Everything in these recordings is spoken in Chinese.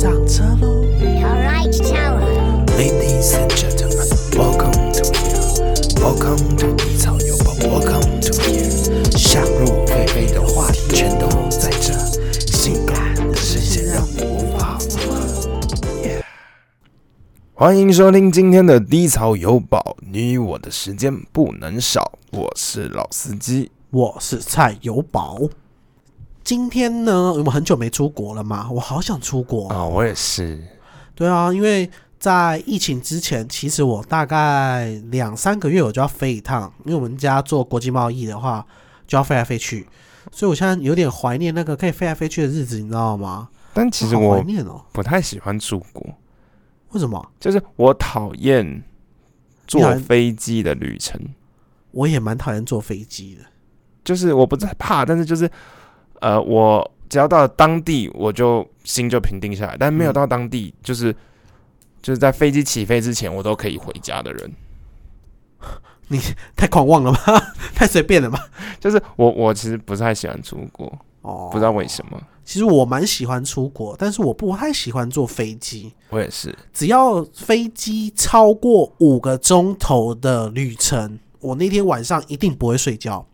上车喽 Alright, tower.，Ladies and gentlemen, welcome to here, welcome to 低草油宝，welcome to here。想入非非的话题全都在这，性感的视线让你无法负荷。Yeah 欢迎收听今天的低草有宝，你与我的时间不能少。我是老司机，我是蔡有宝。今天呢，我们很久没出国了嘛，我好想出国。啊、我也是。对啊，因为在疫情之前，其实我大概两三个月我就要飞一趟，因为我们家做国际贸易的话，就要飞来飞去，所以我现在有点怀念那个可以飞来飞去的日子，你知道吗？但其实我怀我念哦。不太喜欢出国，为什么？就是我讨厌坐飞机的旅程。我也蛮讨厌坐飞机的。就是我不是怕，但是就是呃，我只要到了当地，我就心就平定下来。但没有嗯到当地，就是就是在飞机起飞之前，我都可以回家的人。你太狂妄了吧？太随便了吧？就是我我其实不太喜欢出国，哦，不知道为什么。其实我蛮喜欢出国，但是我不太喜欢坐飞机。我也是，只要飞机超过五个钟头的旅程，我那天晚上一定不会睡觉。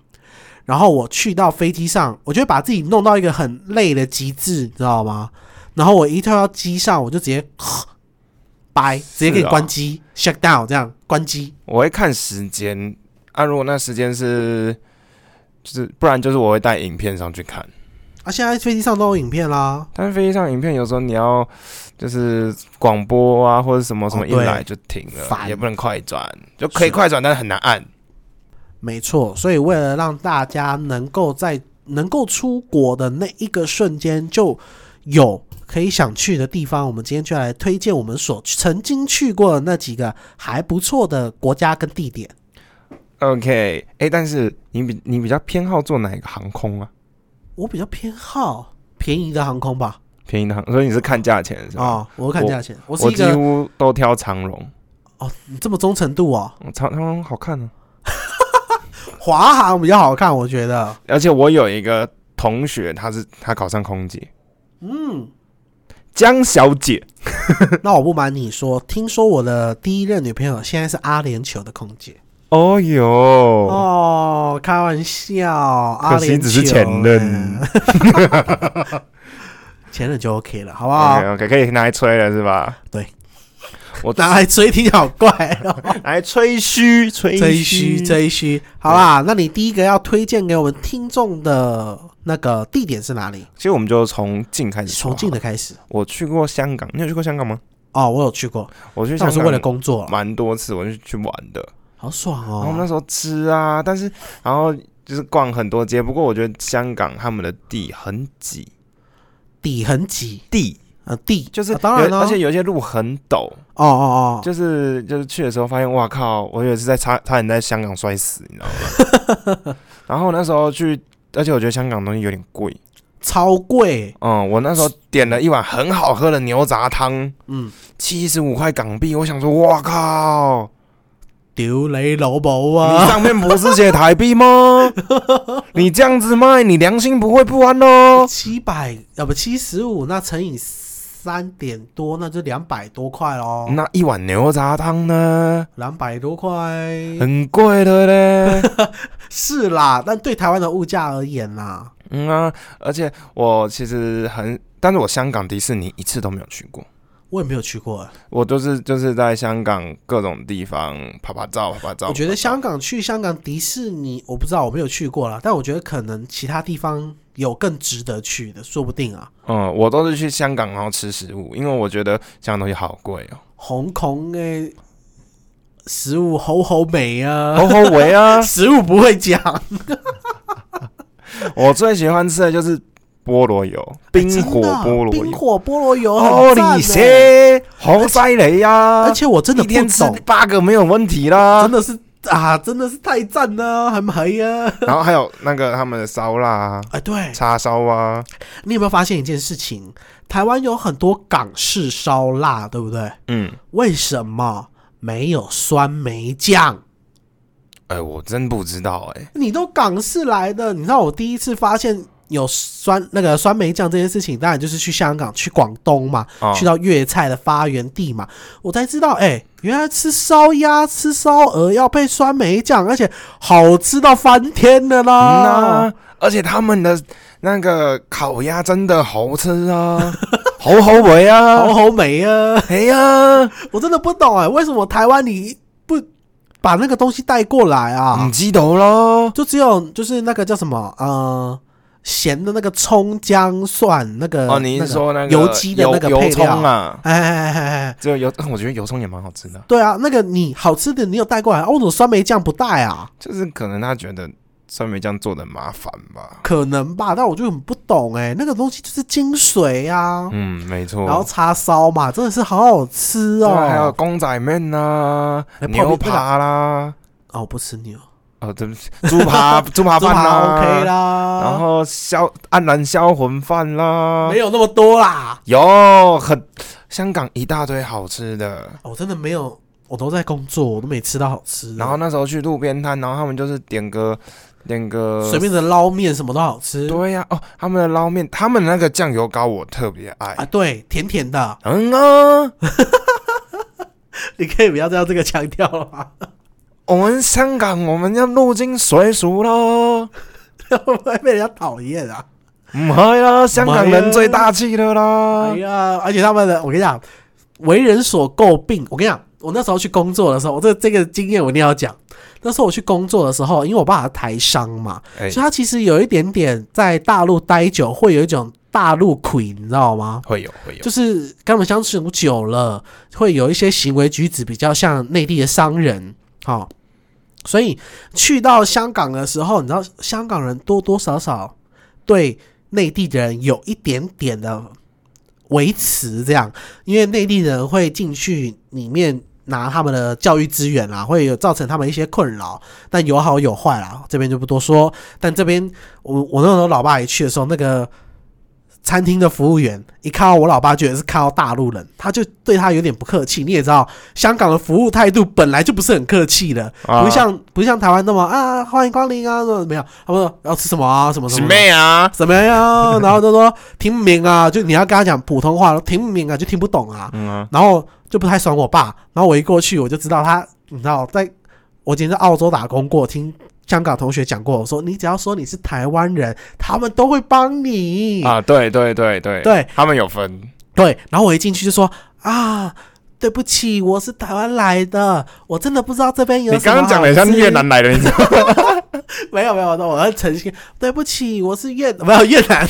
然后我去到飞机上，我就会把自己弄到一个很累的极致，你知道吗？然后我一跳到机上，我就直接 拜，直接给你关机、shut down，这样关机。我会看时间啊。如果那时间是，就是不然就是我会带影片上去看。啊，现在飞机上都有影片啦。但是飞机上影片有时候你要就是广播啊，或者什么什么一来就停了，烦也不能快转，就可以快转，但是很难按。没错，所以为了让大家能够在能够出国的那一个瞬间就有可以想去的地方，我们今天就来推荐我们所曾经去过的那几个还不错的国家跟地点。OK，哎、但是你比你比较偏好坐哪一个航空啊？我比较偏好便宜的航空吧。便宜的航，所以你是看价钱是啊、哦？我看价钱，我几乎都挑长荣，哦，你这么忠诚度哦，哦长长荣好看呢、华航比较好看，我觉得。而且我有一个同学，他是他考上空姐，嗯，江小姐。那我不瞒你说，听说我的第一任女朋友现在是阿联酋的空姐。哦哟，哦，开玩笑，阿联酋只是前任欸 前任就 OK 了，好不好？OK OK，可以拿来吹了是吧？对，我 拿来吹听好怪哦，来吹嘘，吹吹嘘嘘吹嘘。好啦，那你第一个要推荐给我们听众的那个地点是哪里？其实我们就从近开始从近的开始。我去过香港，你有去过香港吗？哦，我有去过，我去香港是为了工作，蛮多次，我是去玩的。好爽哦然后我们那哦。时候吃啊，但是然后就是逛很多街。不过我觉得香港他们的地很挤，地很挤，地呃，地就是、啊当然了，而且有一些路很陡，哦哦哦，就是就是去的时候发现，哇靠！我以为是在差差点在香港摔死，你知道吗？然后那时候去，而且我觉得香港东西有点贵。超贵，嗯，我那时候点了一碗很好喝的牛杂汤，嗯，七十五块港币。我想说，哇靠！丢雷老宝你啊！上面不是写台币吗？你这样子卖，你良心不会不安哦。七百要不七十五，那乘以三点多，那就两百多块喽。那一碗牛杂汤呢？两百多块很贵的嘞。是啦，但对台湾的物价而言啦，嗯啊，而且我其实很，但是我香港迪士尼一次都没有去过。我也没有去过。我都是就是在香港各种地方拍拍照、拍拍照。我觉得香港去香港迪士尼，我不知道，我没有去过啦，但我觉得可能其他地方有更值得去的，说不定啊。嗯，我都是去香港然后吃食物，因为我觉得香港东西好贵哦。红红诶，食物好好美啊，好好味啊！食物不会讲，我最喜欢吃的就是菠萝油，冰火菠萝油。冰火菠萝油哦，很赞你欸些好犀利呀！而且我真的不一天吃懂，八个没有问题啦真。的是啊，真的是太赞了，很黑啊！然后还有那个他们的烧腊啊、哎，对叉烧啊，你有没有发现一件事情？台湾有很多港式烧腊，对不对？嗯，为什么没有酸梅酱？哎，我真不知道哎。你都港式来的，你知道我第一次发现有酸那个酸梅酱这件事情，当然就是去香港、去广东嘛，哦去到粤菜的发源地嘛，我才知道，哎、原来吃烧鸭、吃烧鹅要配酸梅酱，而且好吃到翻天的嗯啦！而且他们的那个烤鸭真的好吃啊，好好味啊，好好美啊！哎呀，我真的不懂哎、为什么台湾你不把那个东西带过来啊？唔知道咯，就只有就是那个叫什么呃咸的那个葱姜蒜那个哦，你是说那个油鸡的那个配料？啊？哎哎哎哎哎，只有油，我觉得油葱也蛮好吃的，对啊，那个你好吃的你有带过来，哦为什么酸梅酱不带啊？就是可能他觉得酸梅酱做的麻烦吧。可能吧，但我就很不懂哎、那个东西就是精髓啊。嗯，没错。然后叉烧嘛，真的是好好吃哦。对啊，还有公仔面呐、牛扒啦，哦，我不吃牛，哦，对不起，猪扒猪扒 猪饭啦扒 OK 啦。然后销黯然销魂饭啦没，有那么多啦，有很香港一大堆好吃的。我真的没有，我都在工作，我都没吃到好吃的。然后那时候去路边摊，然后他们就是点个点个随便的捞面什么都好吃。对呀、哦，他们的捞面，他们那个酱油膏我特别爱。啊，对，甜甜的，嗯啊，你可以不要再用这个腔调了吗？我们香港我们要入境水俗咯，会不会被人家讨厌啊？唔係啦，香港人最大气的啦哎。呀，而且他们的，我跟你讲，为人所诟病。我跟你讲，我那时候去工作的时候，我这这个经验我一定要讲。那时候我去工作的时候，因为我爸是台商嘛，哎所以他其实有一点点在大陆待久，会有一种大陆魁，你知道吗？会有会有，就是跟他们相处久了，会有一些行为举止比较像内地的商人，好、所以去到香港的时候，你知道香港人多多少少对内地人有一点点的维持，这样，因为内地人会进去里面拿他们的教育资源啦，会有造成他们一些困扰，但有好有坏啦，这边就不多说。但这边我我那时候老爸一去的时候，那个餐厅的服务员一看到我老爸，觉得是看到大陆人，他就对他有点不客气。你也知道，香港的服务态度本来就不是很客气的，啊不像不像台湾那么啊欢迎光临啊，那没有，他们说要吃什么啊，什么什是么。妹啊，怎么样？然后就说听不明啊，就你要跟他讲普通话，听不明啊，就听不懂啊。嗯啊，然后就不太爽我爸，然后我一过去我就知道他，你知道，在我以前在澳洲打工过，听香港同学讲过，我说你只要说你是台湾人，他们都会帮你。啊，对对对对对，他们有分，对，然后我一进去就说啊。对不起，我是台湾来的，我真的不知道这边有你刚刚讲的像越南来的，你知道吗？没 有没有，那我要诚心。对不起，我是越没有越南，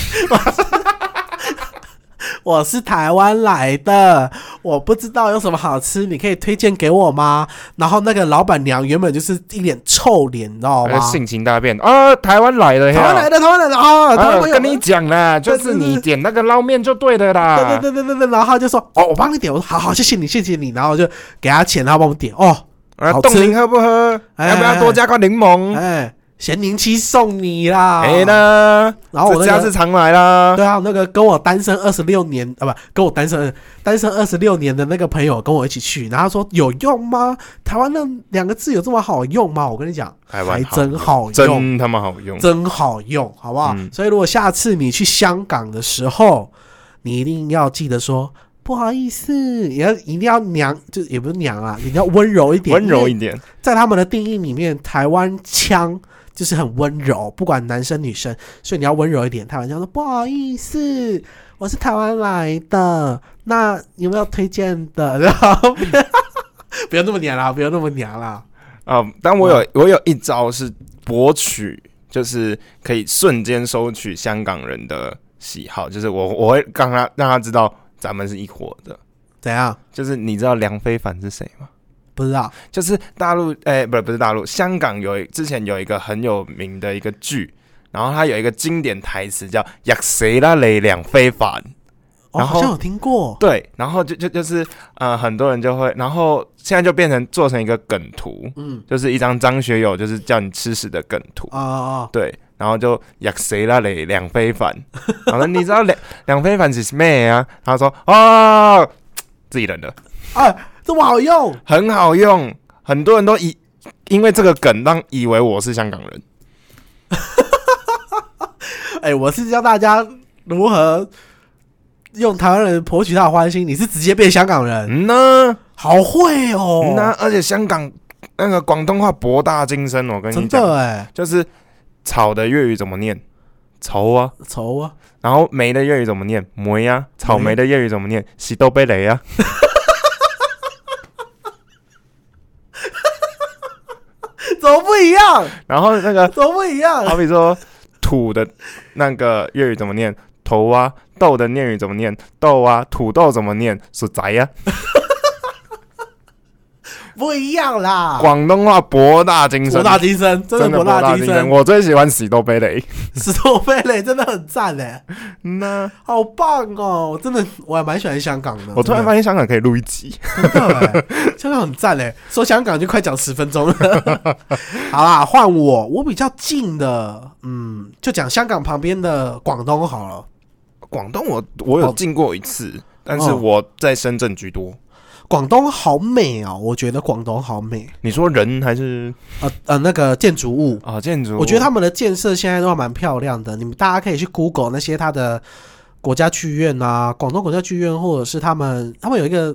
我是台湾来的，我不知道有什么好吃，你可以推荐给我吗？然后那个老板娘原本就是一脸臭脸，你知道吗？性情大变啊，台湾来的呀，台湾来的，台湾来的啊，台湾啊，跟你讲啦，就是你点那个捞面就对的啦。对对对对对对，然后他就说哦，我帮你点，我说好好，谢谢你，谢谢你，然后我就给他钱，他帮我们点哦，啊，好吃冻柠喝不喝？哎要不要多加块柠檬？哎，咸宁七送你啦，哎呢，然后我那个这家是常来啦。对啊，那个跟我单身二十六年啊，不，跟我单身单身二十六年的那个朋友跟我一起去，然后他说有用吗？台湾那两个字有这么好用吗？我跟你讲，还台湾好真好用，真他妈好用。真好用，好不好？嗯所以如果下次你去香港的时候，你一定要记得说不好意思，也要一定要娘，就也不是娘啊，你要温柔一点，温柔一点，在他们的定义里面，台湾腔就是很温柔，不管男生女生，所以你要温柔一点。台湾腔说不好意思，我是台湾来的，那有没有推荐的？然后 不要那么娘啦，不要那么娘啦。啊、但我有我有一招是博取，就是可以瞬间收取香港人的喜好，就是我我会让他让他知道咱们是一伙的。怎样？就是你知道梁非凡是谁吗？不知道就是大陆，哎、不是不是大陆，香港有之前有一个很有名的一个剧，然后它有一个经典台词叫“呀谁啦嘞两非凡哦，然后好像有听”，过。对，然后就就就是呃，很多人就会，然后现在就变成做成一个梗图，嗯就是一张张学友就是叫你吃屎的梗图，啊啊对，然后就呀谁啦嘞两非凡，然后你知道两两非凡是什么啊？他说哦，自己人的。啊！这么好用，很好用，很多人都以因为这个梗让以为我是香港人。哎、我是教大家如何用台湾人博取他的欢心，你是直接变香港人，嗯呢，好会哦，那，而且香港那个广东话博大精深，我跟你真讲，的哎，就是草的粤语怎么念？愁啊。愁啊，然后梅的粤语怎么念？梅啊。草莓的粤语怎么念？喜豆贝雷啊。怎么不一样？然后那个 怎么不一样？好比说土的那个粤语怎么念？头啊。豆的念语怎么念？豆啊。土豆怎么念？是宅呀。不一样啦，广东话博大精深，博大精深，真的博大精深。我最喜欢史多贝雷。史多贝雷真的很赞嘞，嗯呐，好棒哦！我真的我还蛮喜欢香港的。我突然发现香港可以录一集。真的哎，香港很赞嘞，说香港就快讲十分钟了。好啦，换我，我比较近的，嗯，就讲香港旁边的广东好了。广东我我有进过一次，但是哦我在深圳居多。广东好美哦，我觉得广东好美。你说人还是呃呃，那个建筑物，啊建筑？我觉得他们的建设现在都还蛮漂亮的。你们大家可以去 Google 那些他的国家剧院啊，广东国家剧院，或者是他们他们有一个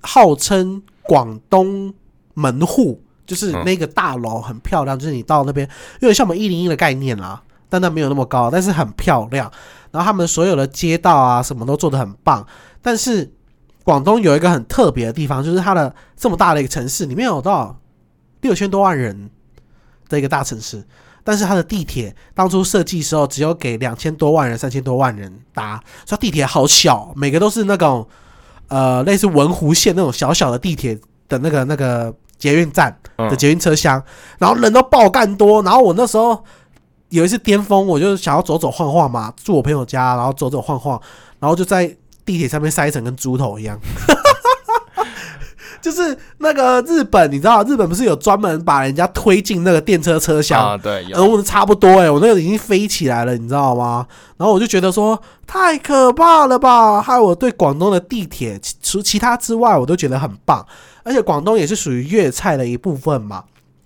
号称广东门户，就是嗯那个大楼很漂亮，就是你到那边有点像我们一零一的概念啦，但那没有那么高，但是很漂亮。然后他们所有的街道啊，什么都做得很棒。但是广东有一个很特别的地方，就是它的这么大的一个城市，里面有多少六千多万人的一个大城市，但是它的地铁当初设计时候只有给两千多万人、三千多万人搭，所以地铁好小，每个都是那种呃类似文湖线那种小小的地铁的那个那个捷运站的嗯。捷运车厢，然后人都爆干多，然后我那时候有一次巅峰，我就想要走走晃晃嘛，住我朋友家，然后走走晃晃，然后就在地铁上面塞成跟猪头一样。就是那个日本，你知道日本不是有专门把人家推进那个电车车厢，啊，对，有然后我差不多哎、我那个已经飞起来了，你知道吗？然后我就觉得说太可怕了吧，害我对广东的地铁除其他之外，我都觉得很棒，而且广东也是属于粤菜的一部分嘛，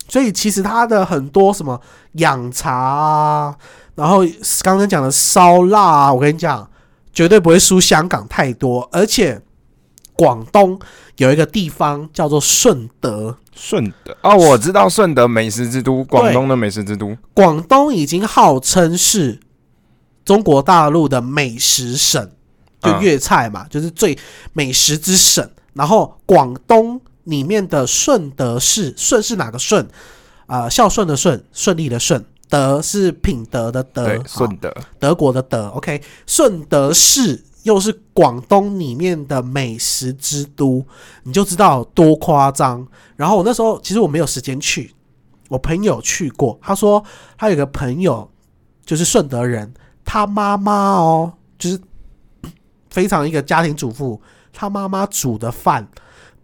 所以其实它的很多什么养茶啊，然后刚刚讲的烧腊啊，我跟你讲，绝对不会输香港太多，而且广东有一个地方叫做顺德，顺德哦，我知道顺德美食之都，广东的美食之都。广东已经号称是中国大陆的美食省，就嗯粤菜嘛，就是最美食之省。然后广东里面的顺德市，顺是哪个顺？啊、孝顺的顺，顺利的顺。德是品德的德，顺德德国的德。OK，顺德市又是广东里面的美食之都，你就知道多夸张。然后我那时候其实我没有时间去，我朋友去过，他说他有个朋友就是顺德人，他妈妈哦，就是非常一个家庭主妇，他妈妈煮的饭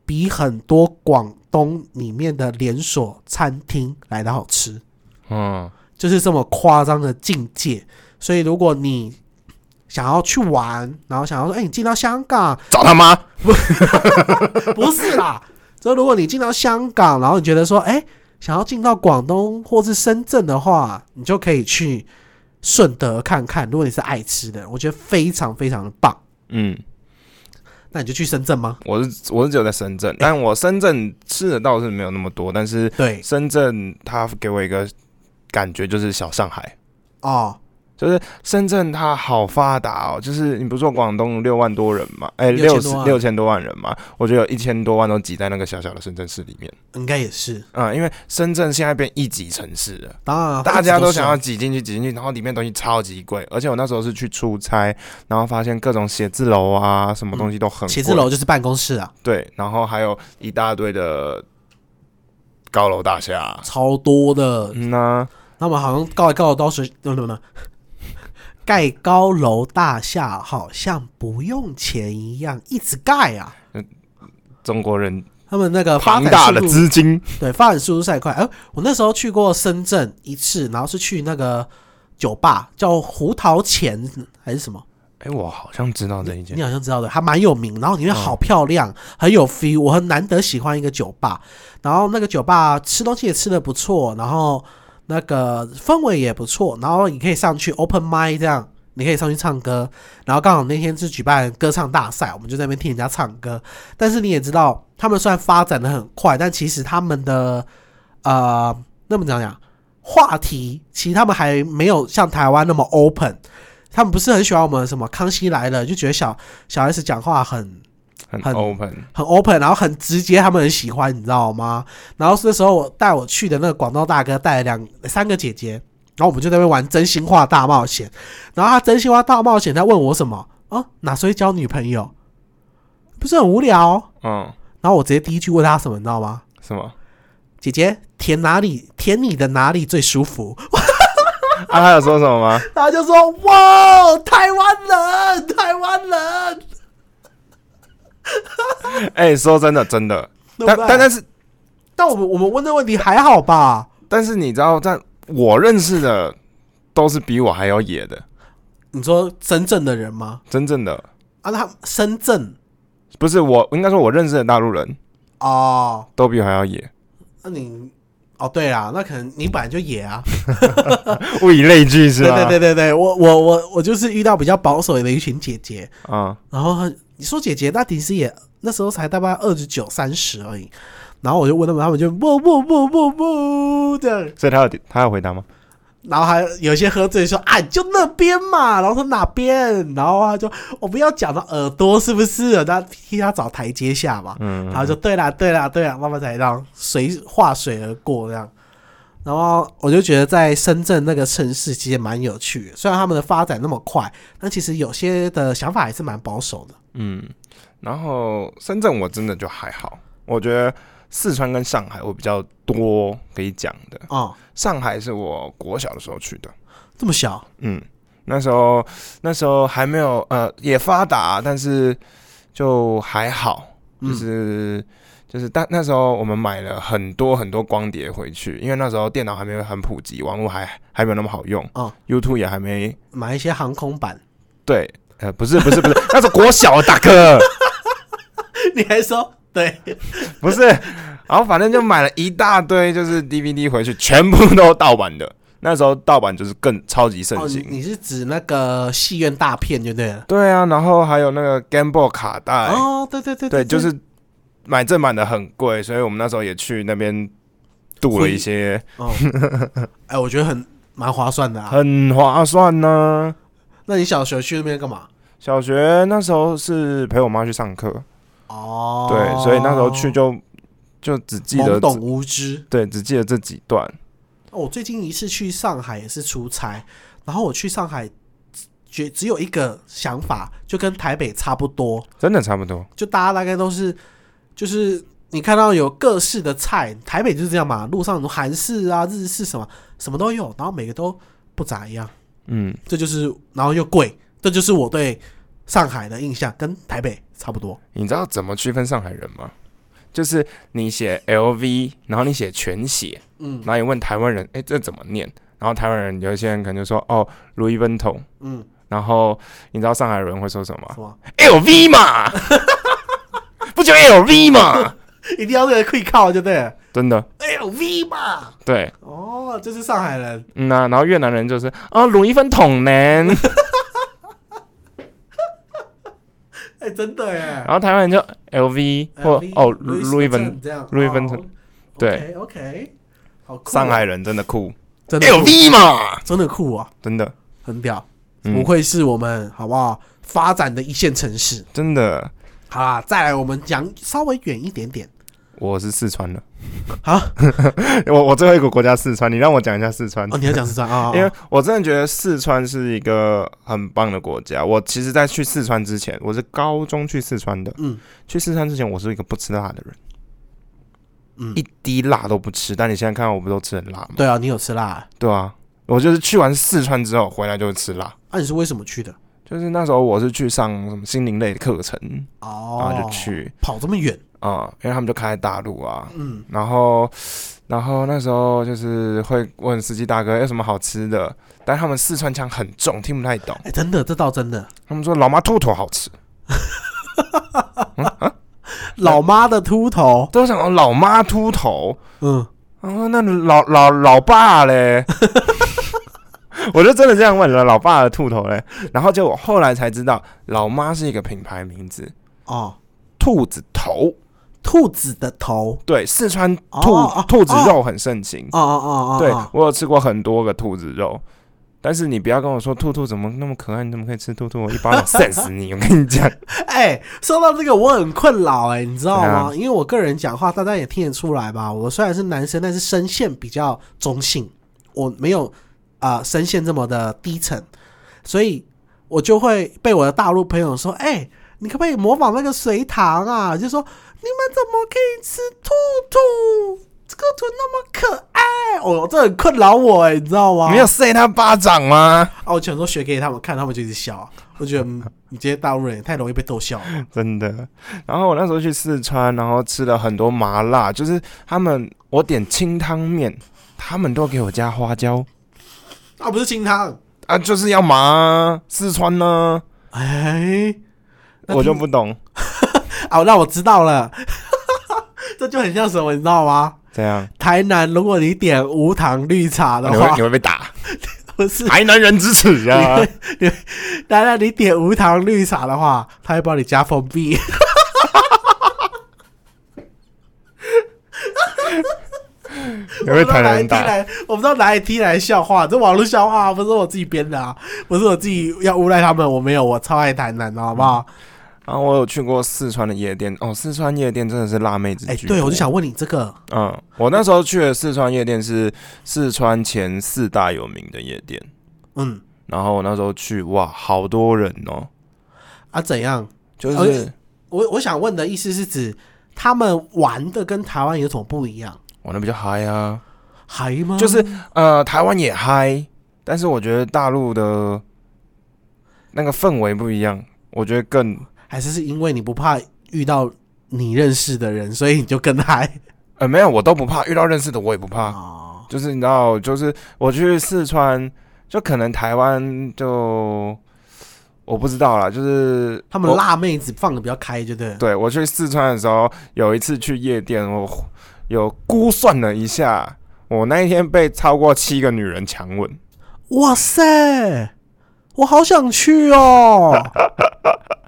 比很多广东里面的连锁餐厅来的好吃。嗯，就是这么夸张的境界。所以如果你想要去玩，然后想要说，哎、你进到香港，找他妈。不 是啦。所以如果你进到香港，然后你觉得说，哎、想要进到广东或是深圳的话，你就可以去顺德看看。如果你是爱吃的，我觉得非常非常的棒。嗯，那你就去深圳吗？我是我是只有在深圳，但我深圳吃的倒是没有那么多，但是对，深圳他给我一个感觉就是小上海。哦，就是深圳它好发达哦，就是你不是说广东六万多人嘛，哎、六6000多万六千多万人嘛，我觉得有一千多万都挤在那个小小的深圳市里面。应该也是。嗯，因为深圳现在变一级城市了，当然，大家都想要挤进去，挤进去，然后里面东西超级贵，而且我那时候是去出差，然后发现各种写字楼啊，什么东西都很写字楼就是办公室啊，对，然后还有一大堆的高楼大厦。超多的。嗯呐、那么好像盖高楼大厦，不不不，盖高楼大厦好像不用钱一样，一直盖啊。中国人他们那个发展庞大的资金，对发展速度太快。哎、我那时候去过深圳一次，然后是去那个酒吧叫胡桃钳还是什么，哎、我好像知道这一件你。好像知道的，还蛮有名。然后里面嗯好漂亮，很有 feel。我很难得喜欢一个酒吧，然后那个酒吧吃东西也吃的不错，然后那个氛围也不错，然后你可以上去 open m i d 这样，你可以上去唱歌。然后刚好那天是举办歌唱大赛，我们就在那边听人家唱歌。但是你也知道，他们虽然发展的很快，但其实他们的呃，那么讲讲话题，其实他们还没有像台湾那么 open。他们不是很喜欢我们什么《康熙来了》，就觉得小小 S 讲话很很很 open，很 open，然后很直接，他们很喜欢，你知道吗？然后那时候我带我去的那个广东大哥带了两三个姐姐，然后我们就在那边玩真心话大冒险。然后他真心话大冒险，他问我什么？啊，哪时候交女朋友？不是很无聊？嗯，然后我直接第一句问他什么，你知道吗？什么？姐姐舔哪里？舔你的哪里最舒服？啊，他有说什么吗？他就说：哇，台湾人，台湾人，哎、说真的，真的，但但但是但我们我们问的问题还好吧？但是你知道，在我认识的都是比我还要野的，你说真正的人吗？真正的。啊，那他深圳不是我，应该说我认识的大陆人哦，都比我还要野，那你哦，对啦，那可能你本来就野啊。物以类聚是吧？对对对对，我我我我就是遇到比较保守的一群姐姐，啊、然后她你说姐姐，那其实也那时候才大概二十九三十而已。然后我就问他们，他们就不不不不不这样，所以他有他有回答吗？然后还有些喝醉说啊，就那边嘛，然后说哪边，然后他就我不要讲到耳朵是不是？他替他找台阶下嘛，嗯，然后就对啦对啦对啦，慢慢才让水化水而过这样。然后我就觉得在深圳那个城市其实蛮有趣的，虽然他们的发展那么快，但其实有些的想法还是蛮保守的。嗯，然后深圳我真的就还好，我觉得四川跟上海我比较多可以讲的。哦，上海是我国小的时候去的，这么小？嗯，那时候那时候还没有呃也发达，但是就还好，嗯。就是、就是但那时候我们买了很多很多光碟回去，因为那时候电脑还没有很普及，网络还还没有那么好用，哦，YouTube 也还没。买一些航空版，对。呃，不是不是不是，那是国小大哥，你还说对 不是。然后反正就买了一大堆，就是 DVD 回去，全部都盗版的。那时候盗版就是更超级盛哦，行。你你是指那个戏院大片就对了。对啊，然后还有那个 Game Boy 卡带，哦，对对对对，就是买正版的很贵，所以我们那时候也去那边度了一些，哦，哎，我觉得很蛮划算的啊。很划算呢、那你小学去那边干嘛？小学那时候是陪我妈去上课，哦，对，所以那时候去就就只记得懵懂无知。对，只记得这几段。哦我最近一次去上海也是出差，然后我去上海，只只有一个想法，就跟台北差不多，真的差不多，就大家大概都是，就是你看到有各式的菜，台北就是这样嘛，路上有韩式啊、日式什么什么都有，然后每个都不咋一样，嗯，这就是然后又贵，这就是我对上海的印象，跟台北差不多。你知道怎么区分上海人吗？就是你写 LV，然后你写全写，嗯然后你问台湾人，哎、这怎么念？然后台湾人有一些人可能就说，哦，Louis Vuitton，嗯，然后你知道上海人会说什么吗什么？？LV 嘛，不就 LV 嘛？一定要这个可以靠就对了真的，，LV 嘛。对，哦，这是上海人。嗯呐、然后越南人就是啊，鲁一分桶呢，哎、真的耶。然后台湾人就 LV 或哦 Louis Louis Vuitton Vuitton，这样 Louis 哦 Vuitton 对，OK 好酷啊上海人真的酷。真的，LV 嘛，真的酷啊，真的，很屌，嗯。不愧是我们好不好发展的一线城市。真的，好啦，再来我们讲稍微远一点点。我是四川的，好，我我最后一个国家四川，你让我讲一下四川哦，，你要讲四川 啊？因为我真的觉得四川是一个很棒的国家。我其实，在去四川之前，我是高中去四川的。嗯去四川之前，我是一个不吃辣的人，嗯，一滴辣都不吃。但你现在看到我不都吃很辣吗？对啊，你有吃辣？对啊，我就是去完四川之后回来就会吃辣。那、你是为什么去的？就是那时候我是去上什么心灵类的课程，哦，然后就去跑这么远，啊、因为他们就开在大陆啊。嗯，然后，然后那时候就是会问司机大哥有什么好吃的，但他们四川腔很重，听不太懂。哎、真的，这倒真的。他们说老妈兔头好吃，老妈的秃头，都想说老妈秃头，嗯，哦，那老老老爸嘞？我就真的这样问了，老爸的兔头嘞？然后结果后来才知道，老妈是一个品牌名字，哦，兔子头。兔子的头，对，四川哦兔、哦兔子肉很盛行。哦哦哦哦，对哦我有吃过很多个兔子肉，但是你不要跟我说兔兔怎么那么可爱，你怎么可以吃兔兔？我一巴掌扇死你！我跟你讲，哎、说到这个，我很困扰哎、你知道吗？因为我个人讲话，大家也听得出来吧。我虽然是男生，但是声线比较中性，我没有啊、呃声线这么的低沉，所以我就会被我的大陆朋友说：“哎、你可不可以模仿那个隋唐啊？就说你们怎么可以吃兔兔？这个兔那么可爱，哦，这很困扰我哎、你知道吗？没有扇他巴掌吗？啊，我全都学给他们看，他们就一直笑啊。我觉得嗯你这些大陆人也太容易被逗笑了。真的。然后我那时候去四川，然后吃了很多麻辣，就是他们我点清汤面，他们都给我加花椒啊，不是清汤，啊，就是要麻啊。四川呢，哎，我就不懂哦，那我知道了，这就很像什么，你知道吗？这样，台南，如果你点无糖绿茶的话你会你，会被打，不是台南人之耻啊！台南你点无糖绿茶的话，他会帮你加封闭。你会台南人打，踢来，我不知道哪里踢来的笑话，这网络笑话不是我自己编的啊，不是我自己要诬赖他们，我没有，我超爱台南的，好不好？然后我有去过四川的夜店，哦，四川夜店真的是辣妹子哎、居对，我就想问你这个，嗯，我那时候去的四川夜店是四川前四大有名的夜店，嗯然后我那时候去，哇，好多人哦，啊怎样？就是、而我我想问的意思是指他们玩的跟台湾有什么不一样？玩的比较嗨啊，嗨吗？就是呃，台湾也嗨，但是我觉得大陆的那个氛围不一样，我觉得更还是是因为你不怕遇到你认识的人，所以你就更嗨 呃没有，我都不怕，遇到认识的我也不怕，哦。就是你知道，就是我去四川，就可能台湾就我不知道啦，就是他们辣妹子放的比较开，就对。对我去四川的时候，有一次去夜店，我有估算了一下，我那一天被超过七个女人强吻。哇塞，我好想去哦！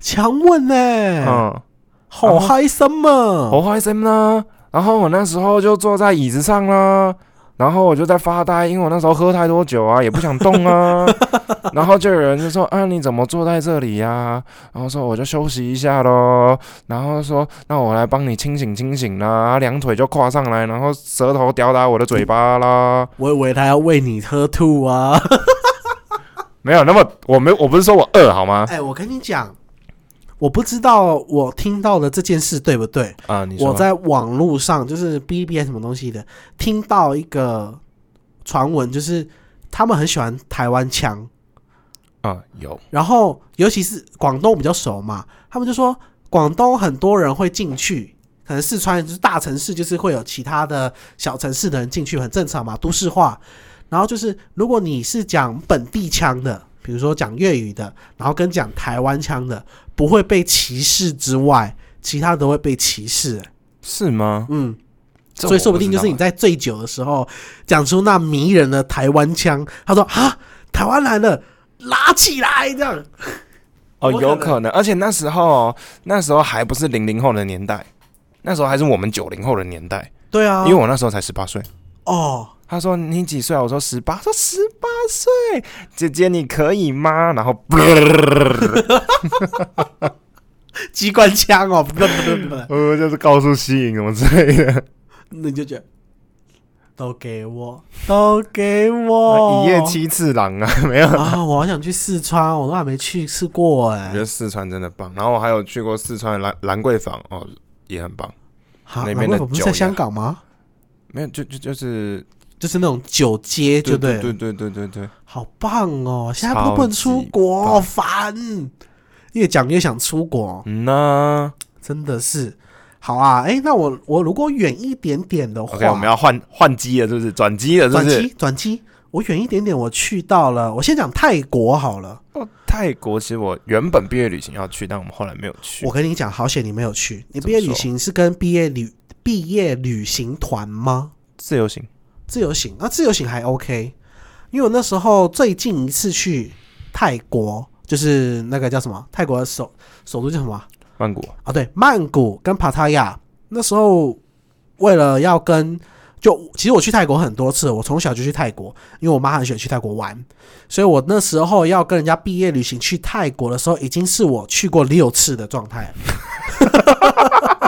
强吻呢、嗯，好嗨森啊！好嗨森呢。然后我那时候就坐在椅子上啦，然后我就在发呆，因为我那时候喝太多酒啊，也不想动啊。然后就有人就说：“啊，你怎么坐在这里呀、然后说：“我就休息一下咯。然后说：“那我来帮你清醒清醒啦。”两腿就跨上来，然后舌头吊打我的嘴巴啦。我以为他要喂你喝吐啊！没有，那么我没我不是说我饿好吗？哎、我跟你讲，我不知道我听到的这件事对不对？啊，你说我在网络上就是 B B 什么东西的，听到一个传闻，就是他们很喜欢台湾腔，啊有然后尤其是广东比较熟嘛，他们就说广东很多人会进去，可能四川就是大城市，就是会有其他的小城市的人进去，很正常嘛，都市化。然后就是如果你是讲本地腔的，比如说讲粤语的，然后跟讲台湾腔的，不会被歧视之外，其他都会被歧视、欸是吗？嗯，所以说不定就是你在醉酒的时候讲出那迷人的台湾腔，他说啊，台湾来了，拉起来这样。哦，有可能而且那时候哦那时候还不是零零后的年代，那时候还是我们九零后的年代，对啊，因为我那时候才十八岁。哦，他说你几岁啊？我说十八。说十八岁，姐姐你可以吗？然后机关枪哦，不不不不，呃，就是告诉吸引什么之类的，那你就觉得都给我，都给我，一夜七次郎啊，没有。啊！我好想去四川，我都还没去吃过哎、我觉得四川真的棒，然后我还有去过四川的兰兰桂坊哦，也很棒。好，那边的兰桂坊不是在香港吗？没有，就就就是，就是那种酒街，就对对，对对对对对，好棒哦！现在不不能出国，好烦，越讲越想出国，嗯呐。真的是。好啊，哎、那我我如果远一点点的话 OK，我们要换换机了，是不是？转机了，是转不是机？转机，我远一点点，我去到了，我先讲泰国好了。哦，泰国其实我原本毕业旅行要去，但我们后来没有去。我跟你讲，好险你没有去，你毕业旅行是跟毕业旅毕业旅行团吗？自由行，自由行，那、自由行还 OK，因为我那时候最近一次去泰国，就是那个叫什么？泰国的首首都叫什么啊？曼谷，啊，对，曼谷跟帕塔亚。那时候为了要跟，就其实我去泰国很多次，我从小就去泰国，因为我妈很喜欢去泰国玩，所以我那时候要跟人家毕业旅行去泰国的时候，已经是我去过六次的状态了。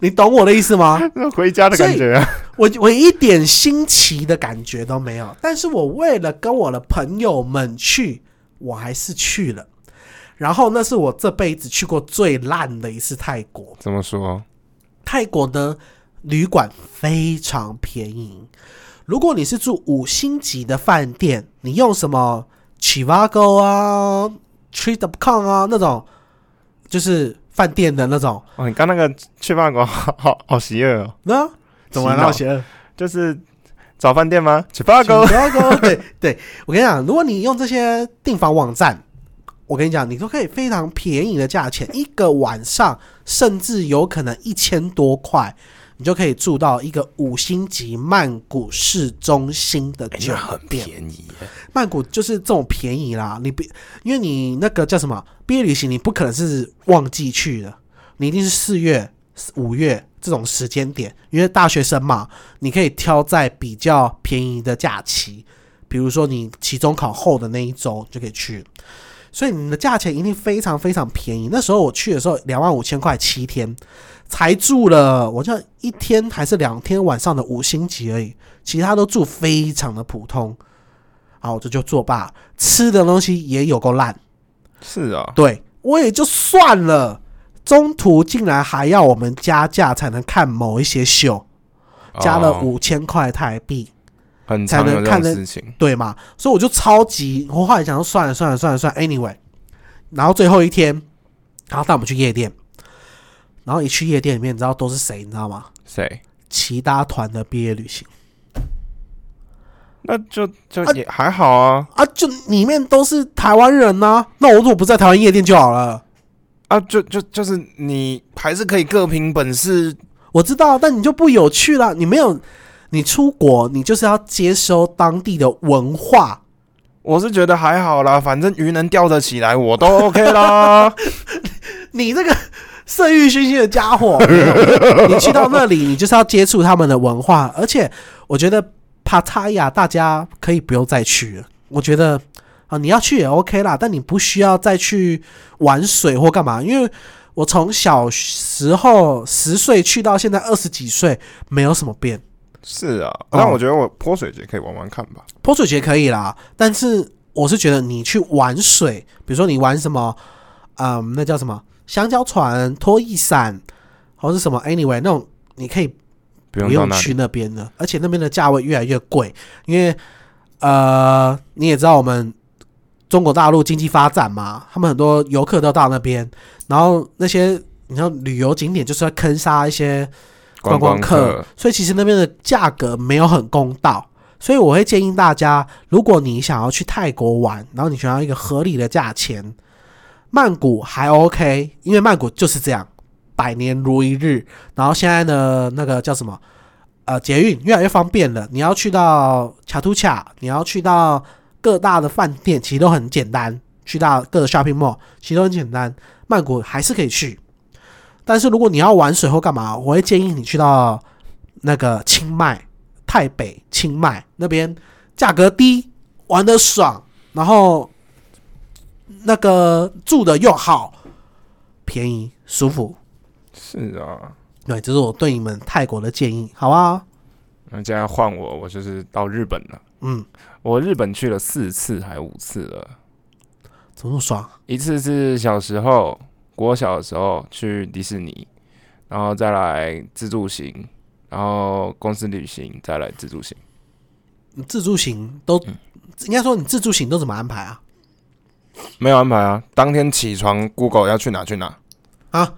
你懂我的意思吗？回家的感觉啊。我我一点新奇的感觉都没有，但是我为了跟我的朋友们去，我还是去了。然后那是我这辈子去过最烂的一次泰国。怎么说？泰国呢，旅馆非常便宜。如果你是住五星级的饭店，你用什么 Chivago 啊、Tree.com 啊那种，就是饭店的那种，哦，你刚那个去饭馆，好好好邪恶哦。那怎么了？洗脑邪恶？就是找饭店吗？去法国，Chivago 对对，我跟你讲，如果你用这些订房网站，我跟你讲，你都可以非常便宜的价钱，一个晚上甚至有可能一千多块，你就可以住到一个五星级曼谷市中心的酒店。宜。曼谷就是这种便宜啦，你别因为你那个叫什么毕业旅行，你不可能是旺季去的，你一定是四月、五月这种时间点，因为大学生嘛，你可以挑在比较便宜的假期，比如说你期中考后的那一周就可以去，所以你的价钱一定非常非常便宜。那时候我去的时候，两万五千块七天，才住了我就一天还是两天晚上的五星级而已，其他都住非常的普通。好，我这就作罢。吃的东西也有够烂，是啊，对我也就算了，中途竟然还要我们加价才能看某一些秀，加了哦五千块台币，很才能看得种事情。对嘛？所以我就超级，我后来想说算了算了算了算了，anyway，然后最后一天，然后带我们去夜店，然后一去夜店里面，你知道都是谁？你知道吗？谁？其他团的毕业旅行那就就啊也还好啊啊，就里面都是台湾人呐、那我如果不在台湾夜店就好了。啊，就就就是你还是可以各凭本事。我知道，但你就不有趣了。你没有，你出国，你就是要接收当地的文化。我是觉得还好啦，反正鱼能钓得起来，我都 OK 啦。你这个色欲熏心的家伙，你去到那里，你就是要接触他们的文化。而且，我觉得帕塔亚大家可以不用再去了。我觉得啊，你要去也 OK 啦，但你不需要再去玩水或干嘛，因为。我从小时候十岁去到现在二十几岁，没有什么变。是啊，哦但我觉得我泼水节可以玩玩看吧。泼水节可以啦，但是我是觉得你去玩水，比如说你玩什么，嗯，那叫什么香蕉船、拖衣伞，或是什么，anyway 那种，你可以不用去。那边的，而且那边的价位越来越贵，因为呃，你也知道我们中国大陆经济发展嘛，他们很多游客都到那边，然后那些你知道旅游景点就是要坑杀一些观光光客，所以其实那边的价格没有很公道。所以我会建议大家，如果你想要去泰国玩，然后你想要一个合理的价钱，曼谷还 OK，因为曼谷就是这样，百年如一日。然后现在呢那个叫什么？呃，捷运越来越方便了。你要去到卡图卡，你要去到各大的饭店，其实都很简单。去到各个 shopping mall，其实都很简单。曼谷还是可以去，但是如果你要玩水或干嘛，我会建议你去到那个清迈、泰北、清迈那边，价格低，玩的爽，然后那个住的又好，便宜舒服。是啊，对，这是我对你们泰国的建议，好吧？那现在换我，我就是到日本了。嗯，我日本去了四次还五次了，怎么那么爽？一次是小时候，国小的时候去迪士尼，然后再来自助行，然后公司旅行，再来自助行。你自助行都、应该说你自助行都怎么安排啊？没有安排啊，当天起床 Google 要去哪去哪，啊，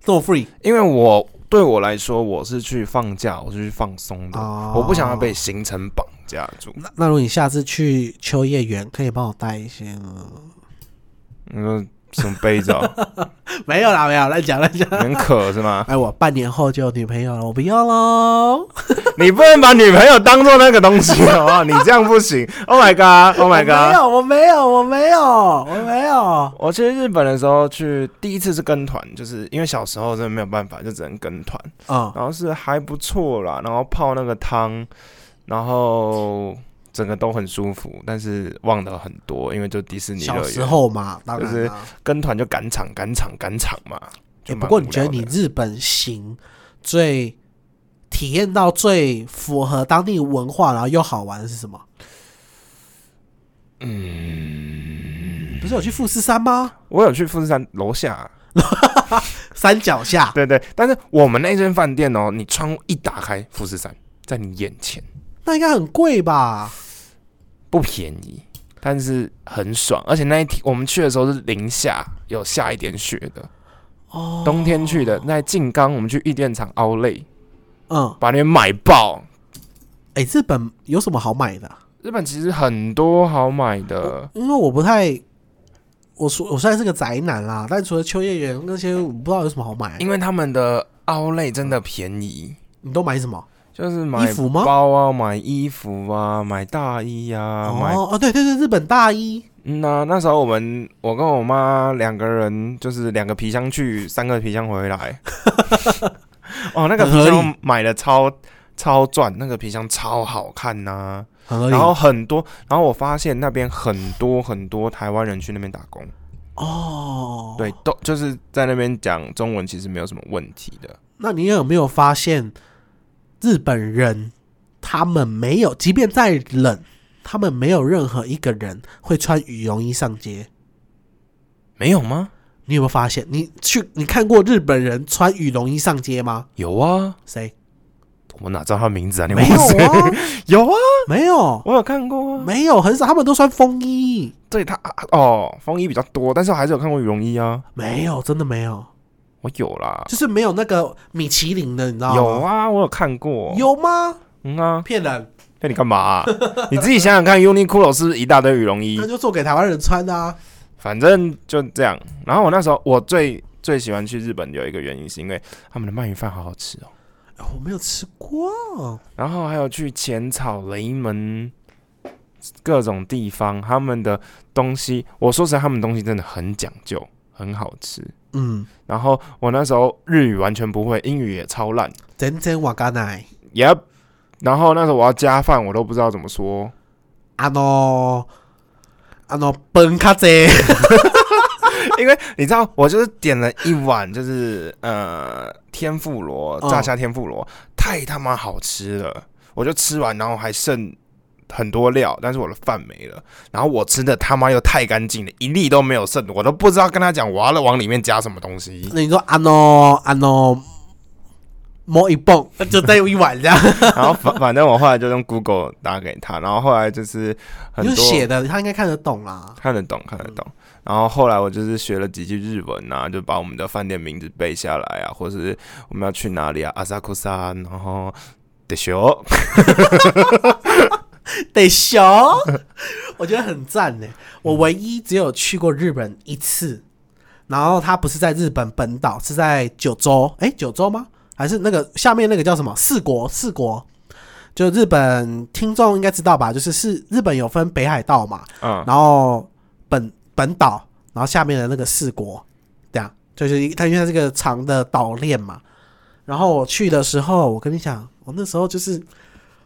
这么 free 因为我对我来说我是去放假，我是去放松的，哦我不想要被行程绑架住。那那如果你下次去秋叶原，可以帮我带一些吗？你说什么杯子哦？没有啦，没有，乱讲乱讲。很渴是吗？哎，我半年后就有女朋友了，我不要喽。你不能把女朋友当做那个东西好不好？你这样不行。Oh my god！Oh my god！没有，我没有，我没有，我没有。我去日本的时候去第一次是跟团，就是因为小时候真的没有办法，就只能跟团。嗯，然后是还不错啦，然后泡那个汤，然后整个都很舒服，但是忘了很多，因为就迪士尼小时候嘛，当就是。跟团就赶场赶场赶场嘛。不过你觉得你日本行最体验到最符合当地文化，然后又好玩的是什么？嗯，不是有去富士山吗？我有去富士山楼下，山脚下，对对，但是我们那间饭店哦，你窗户一打开，富士山在你眼前，那应该很贵吧？不便宜，但是很爽，而且那一天我们去的时候是零下，有下一点雪的。哦，冬天去的，在静冈，我们去玉电厂凹类，嗯，把那边买爆。哎、日本有什么好买的啊、日本其实很多好买的，因为我不太，我说我虽然是个宅男啦，但除了秋叶原那些，我不知道有什么好买。因为他们的凹类真的便宜，你都买什么？就是买衣服吗？包啊，买衣服啊，买大衣啊，买哦哦，对对对，日本大衣，嗯呐、那时候我们我跟我妈两个人就是两个皮箱去，三个皮箱回来。哦，那个皮箱买的超超赚，那个皮箱超好看呐、然后很多，然后我发现那边很多很多台湾人去那边打工，哦，对，都就是在那边讲中文，其实没有什么问题的。那你有没有发现，日本人他们没有，即便再冷，他们没有任何一个人会穿羽绒衣上街。没有吗？你有没有发现？你去你看过日本人穿羽绒衣上街吗？有啊，谁？我哪知道他名字啊？你没问谁有啊，有啊，没有，我有看过啊。没有，很少，他们都穿风衣。对他哦，风衣比较多，但是我还是有看过羽绒衣啊。没有，真的没有，我有啦，就是没有那个米其林的，你知道吗？有啊，我有看过。有吗？嗯啊，骗人，骗你干嘛啊、你自己想想看，Uniqlo 是不是一大堆羽绒衣那，就做给台湾人穿的啊。反正就这样。然后我那时候我最最喜欢去日本有一个原因，是因为他们的鳗鱼饭好好吃哦。哎我没有吃过，然后还有去浅草、雷门各种地方，他们的东西，我说实在，他们东西真的很讲究，很好吃。嗯，然后我那时候日语完全不会，英语也超烂真真瓦嘎奶，，Yep。然后那时候我要加饭，我都不知道怎么说。啊喏，啊喏，崩卡子，因为你知道，我就是点了一碗，就是呃天妇罗嗯炸虾天妇罗，太他妈好吃了。我就吃完，然后还剩很多料，但是我的饭没了。然后我吃的他妈又太干净了，一粒都没有剩，我都不知道跟他讲我要往里面加什么东西。那你说啊喏啊喏，摸一蹦，就再用一碗这样，然后反反正我后来就用 Google 打给他，然后后来就是很多写的，他应该看得懂啦。看得懂，看得懂。然后后来我就是学了几句日文啊，就把我们的饭店名字背下来啊，或是我们要去哪里啊，阿萨库萨，然后得修，得熊，我觉得很赞呢。我唯一只有去过日本一次，然后它不是在日本本岛，是在九州。诶，九州吗？还是那个下面那个叫什么？四国，四国。就日本听众应该知道吧？就是是日本有分北海道嘛，嗯，然后本本岛，然后下面的那个四国，这样就是一它因为它这个长的岛链嘛。然后我去的时候，我跟你讲，我那时候就是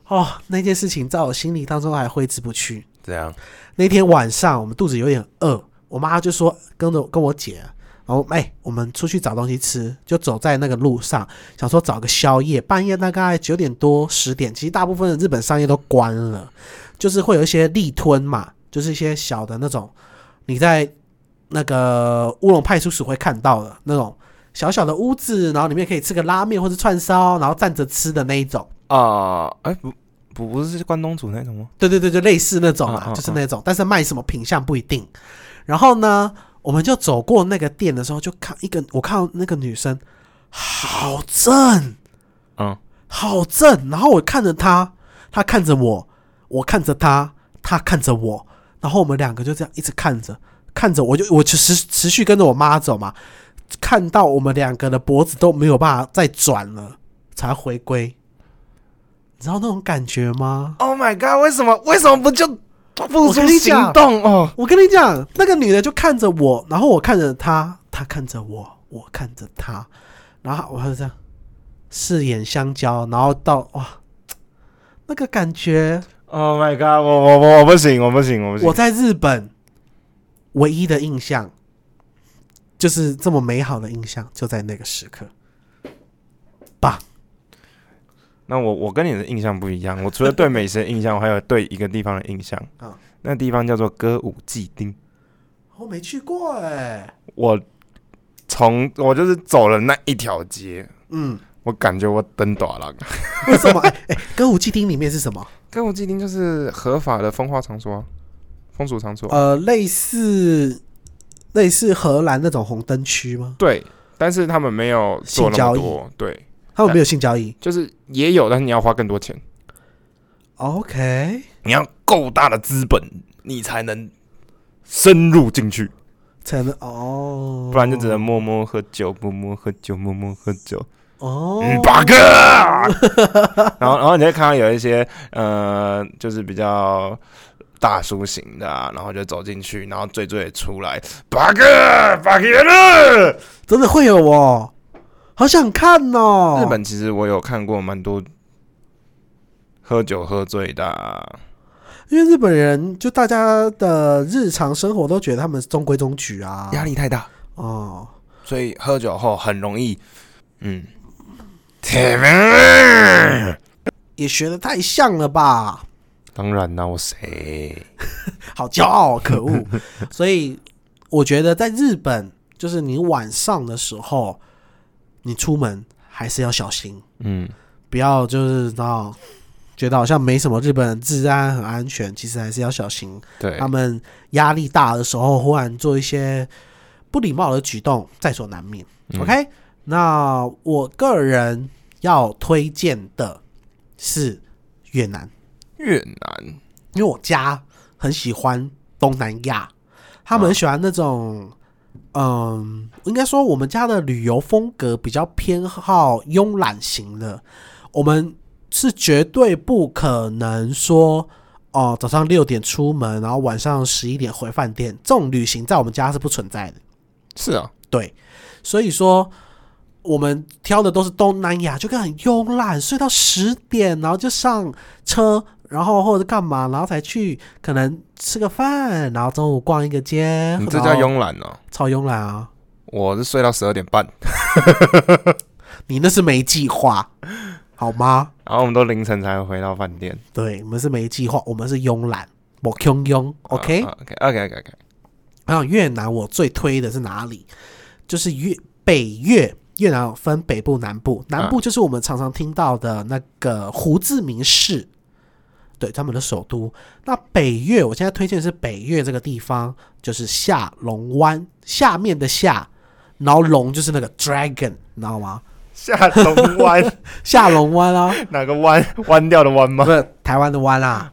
哦，那件事情在我心里当中还挥之不去。这样，那天晚上我们肚子有点饿，我妈就说跟着跟我姐，然后哎、我们出去找东西吃，就走在那个路上，想说找个宵夜。半夜大概九点多十点，其实大部分的日本商业都关了，就是会有一些立吞嘛，就是一些小的那种，你在那个乌龙派出所会看到的那种小小的屋子，然后里面可以吃个拉面或者串烧，然后站着吃的那一种。啊，哎、不不不是关东煮那种吗？对对对，就类似那种啊，就是那种，但是卖什么品相不一定。然后呢，我们就走过那个店的时候，就看一个，我看到那个女生好正，嗯，好正。然后我看着她，她看着我，我看着她，她看着我，然后我们两个就这样一直看着，看着我就我就持持续跟着我妈走嘛，看到我们两个的脖子都没有办法再转了，才回归。你知道那种感觉吗？Oh my god！为什么为什么不就付我出行动哦？我跟你讲，那个女的就看着我，然后我看着她，她看着我，我看着她，然后我就这样四眼相交，然后到哇，那个感觉，Oh my god！我我我我不行，我不行，我不行我。在日本唯一的印象就是这么美好的印象，就在那个时刻。棒，那我我跟你的印象不一样，我除了对美食的印象，我还有对一个地方的印象。啊那地方叫做歌舞伎町。我没去过哎、我从我就是走了那一条街，嗯，我感觉我登短了。为什么？哎、哎、歌舞伎町里面是什么？歌舞伎町就是合法的风化场所啊，风俗场所。呃，类似类似荷兰那种红灯区吗？对，但是他们没有做那性交易么多。对，他们没有性交易。就是也有，但是你要花更多钱，OK，你要够大的资本，你才能深入进去，才能哦，不然就只能默默喝酒，默默喝酒，默默喝酒。哦，嗯，八哥。然后，然后你会看到有一些呃，就是比较大叔型的、啊，然后就走进去，然后醉醉的出来，八哥，八哥了。真的会有哦，好想看哦。日本其实我有看过蛮多喝酒喝醉的啊、因为日本人就大家的日常生活都觉得他们中规中矩啊，压力太大，哦，所以喝酒后很容易，嗯。也学的太像了吧？当然啦，我谁？好骄傲，可恶！所以我觉得在日本，就是你晚上的时候，你出门还是要小心，嗯，不要就是知道觉得好像没什么，日本人治安很安全，其实还是要小心。对。他，们压力大的时候，忽然做一些不礼貌的举动，在所难免。嗯。OK，那我个人要推荐的是越南，越南，因为我家很喜欢东南亚，他们很喜欢那种。嗯，应该说我们家的旅游风格比较偏好慵懒型的，我们是绝对不可能说哦，早上六点出门，然后晚上十一点回饭店，这种旅行在我们家是不存在的。是啊，对，所以说我们挑的都是东南亚，就跟很慵懒，睡到十点，然后就上车，然后或者干嘛，然后才去可能吃个饭，然后中午逛一个街，你这叫慵懒哦。超慵懒啊！我是睡到十二点半，你那是没计划，好吗？然后我们都凌晨才会回到饭店。对，我们是没计划，我们是慵懒，我慵慵，OK。OK OK OK OK，然后越南我最推的是哪里？就是越北越，越南分北部、南部，南部就是我们常常听到的那个胡志明市，对，他们的首都。那北越，我现在推荐的是北越这个地方，就是下龙湾下面的下，然后龙就是那个 dragon，你知道吗？下龙湾 下龙湾啊，哪个湾？弯掉的弯吗不？是台湾的湾啊，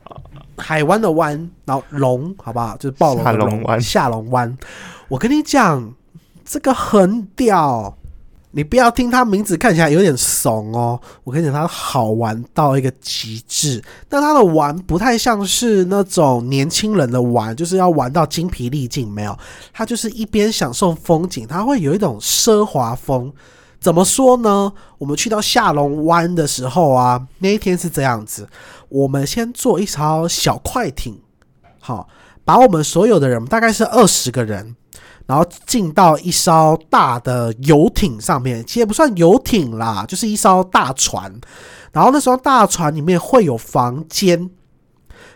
海湾的湾，然后龙，好不好？就是暴龙的下龙湾下龙湾。我跟你讲，这个很屌，你不要听他名字看起来有点怂哦。我跟你讲，他好玩到一个极致。但他的玩不太像是那种年轻人的玩，就是要玩到精疲力尽，没有。他就是一边享受风景，他会有一种奢华风。怎么说呢？我们去到下龙湾的时候啊，那一天是这样子：我们先坐一艘小快艇，好，把我们所有的人，大概是二十个人，然后进到一艘大的游艇上面，其实也不算游艇啦，就是一艘大船。然后那艘大船里面会有房间，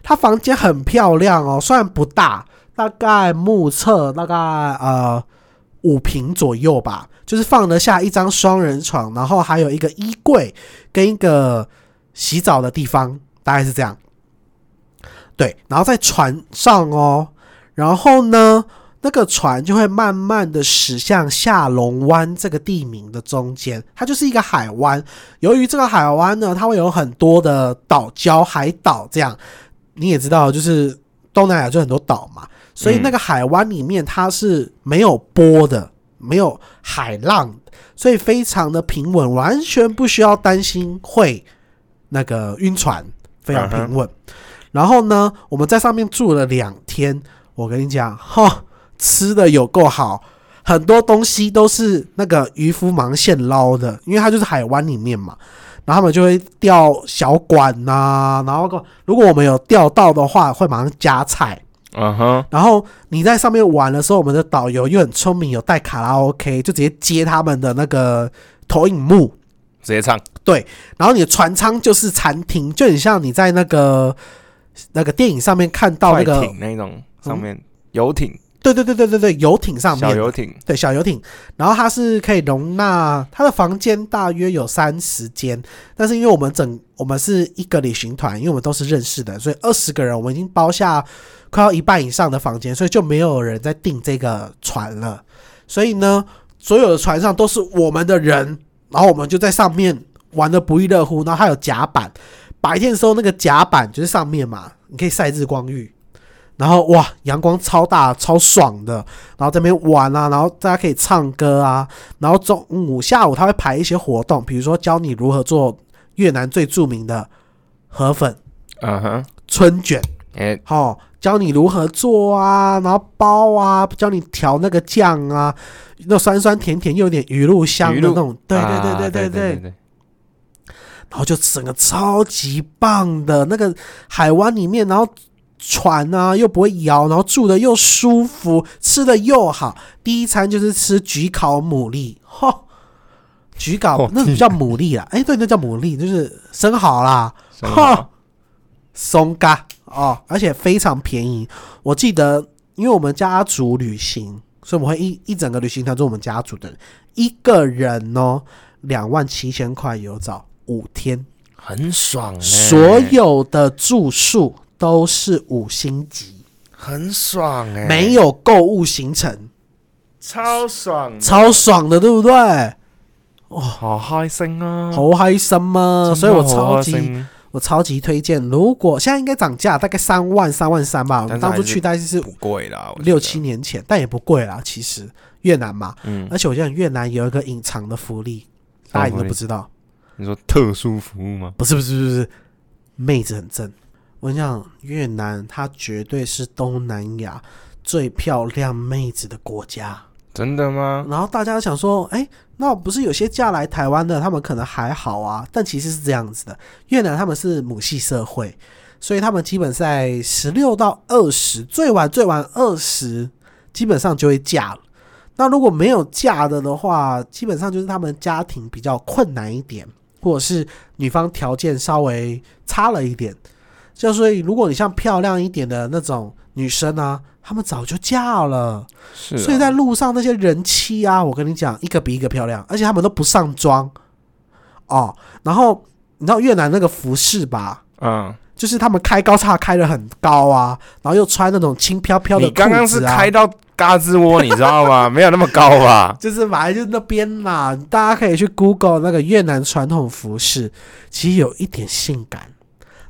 它房间很漂亮哦，虽然不大，大概目测大概呃五平左右吧，就是放得下一张双人床，然后还有一个衣柜跟一个洗澡的地方，大概是这样。对，然后在船上哦，然后呢，那个船就会慢慢的驶向下龙湾这个地名的中间，它就是一个海湾。由于这个海湾呢，它会有很多的岛礁、海岛，这样你也知道，就是东南亚就很多岛嘛，所以那个海湾里面它是没有波的，没有海浪，所以非常的平稳，完全不需要担心会那个晕船，非常平稳。然后呢，我们在上面住了两天，我跟你讲，哈，吃的有够好。很多东西都是那个渔夫忙现捞的，因为它就是海湾里面嘛，然后他们就会钓小管呐、然后如果我们有钓到的话，会马上加菜。嗯哼，然后你在上面玩的时候，我们的导游又很聪明，有带卡拉 OK，就直接接他们的那个投影幕，直接唱对然后你的船舱就是餐厅，就很像你在那个那个电影上面看到那个，那种上面游艇、对对对对对对，游艇上面小游艇，对，小游艇，然后它是可以容纳它的房间大约有三十间，但是因为我们整我们是一个旅行团，因为我们都是认识的，所以二十个人我们已经包下快要一半以上的房间，所以就没有人在订这个船了。所以呢，所有的船上都是我们的人，然后我们就在上面玩的不亦乐乎。然后还有甲板，白天的时候那个甲板就是上面嘛，你可以晒日光浴。然后哇，阳光超大，超爽的。然后这边玩啊，然后大家可以唱歌啊。然后中午、下午他会排一些活动，比如说教你如何做越南最著名的河粉嗯哼，春卷，哎、好、教你如何做啊，然后包啊，教你调那个酱啊，那酸酸甜甜又有点鱼露香的那种，对对对对对对，然后就整个超级棒的那个海湾里面，然后船啊又不会摇，然后住的又舒服，吃的又好。第一餐就是吃焗烤牡蛎，哈，焗烤哦那不叫牡蛎啦，哎，对，那叫牡蛎，就是生蚝啦，生蚝松嘎哦，而且非常便宜。我记得，因为我们家族旅行，所以我们会一一整个旅行团做我们家族的人，一个人哦两万七千块有找五天，很爽、欸，所有的住宿都是五星级，很爽哎、没有购物行程，超爽，超爽的，对不对？哇好開心啊！好開心啊！所以我超級真的好開心我超级推荐。如果现在应该涨价，大概三万三万三吧。我們當初但是是去大概是不贵啦，六七，年前，但也不贵啦。其实越南嘛，嗯，而且我觉得越南有一个隐藏的福利，大家都不知道。你说特殊服务吗？不是不是不是，妹子很正。我跟你講，越南它绝对是东南亚最漂亮妹子的国家。真的吗？然后大家想说，哎、那不是有些嫁来台湾的，他们可能还好啊。但其实是这样子的，越南他们是母系社会，所以他们基本在十六到二十，最晚最晚二十，基本上就会嫁了。那如果没有嫁的的话，基本上就是他们家庭比较困难一点，或者是女方条件稍微差了一點。就所以，如果你像漂亮一点的那种女生啊，她们早就嫁了。是啊，所以在路上那些人妻啊，我跟你讲，一个比一个漂亮，而且她们都不上妆哦。然后你知道越南那个服饰吧，嗯，就是他们开高叉开的很高啊，然后又穿那种轻飘飘的你裤子啊。剛剛是开到嘎吱窝，你知道吗？没有那么高吧？就是反正就是那边嘛，大家可以去 Google 那个越南传统服饰，其实有一点性感。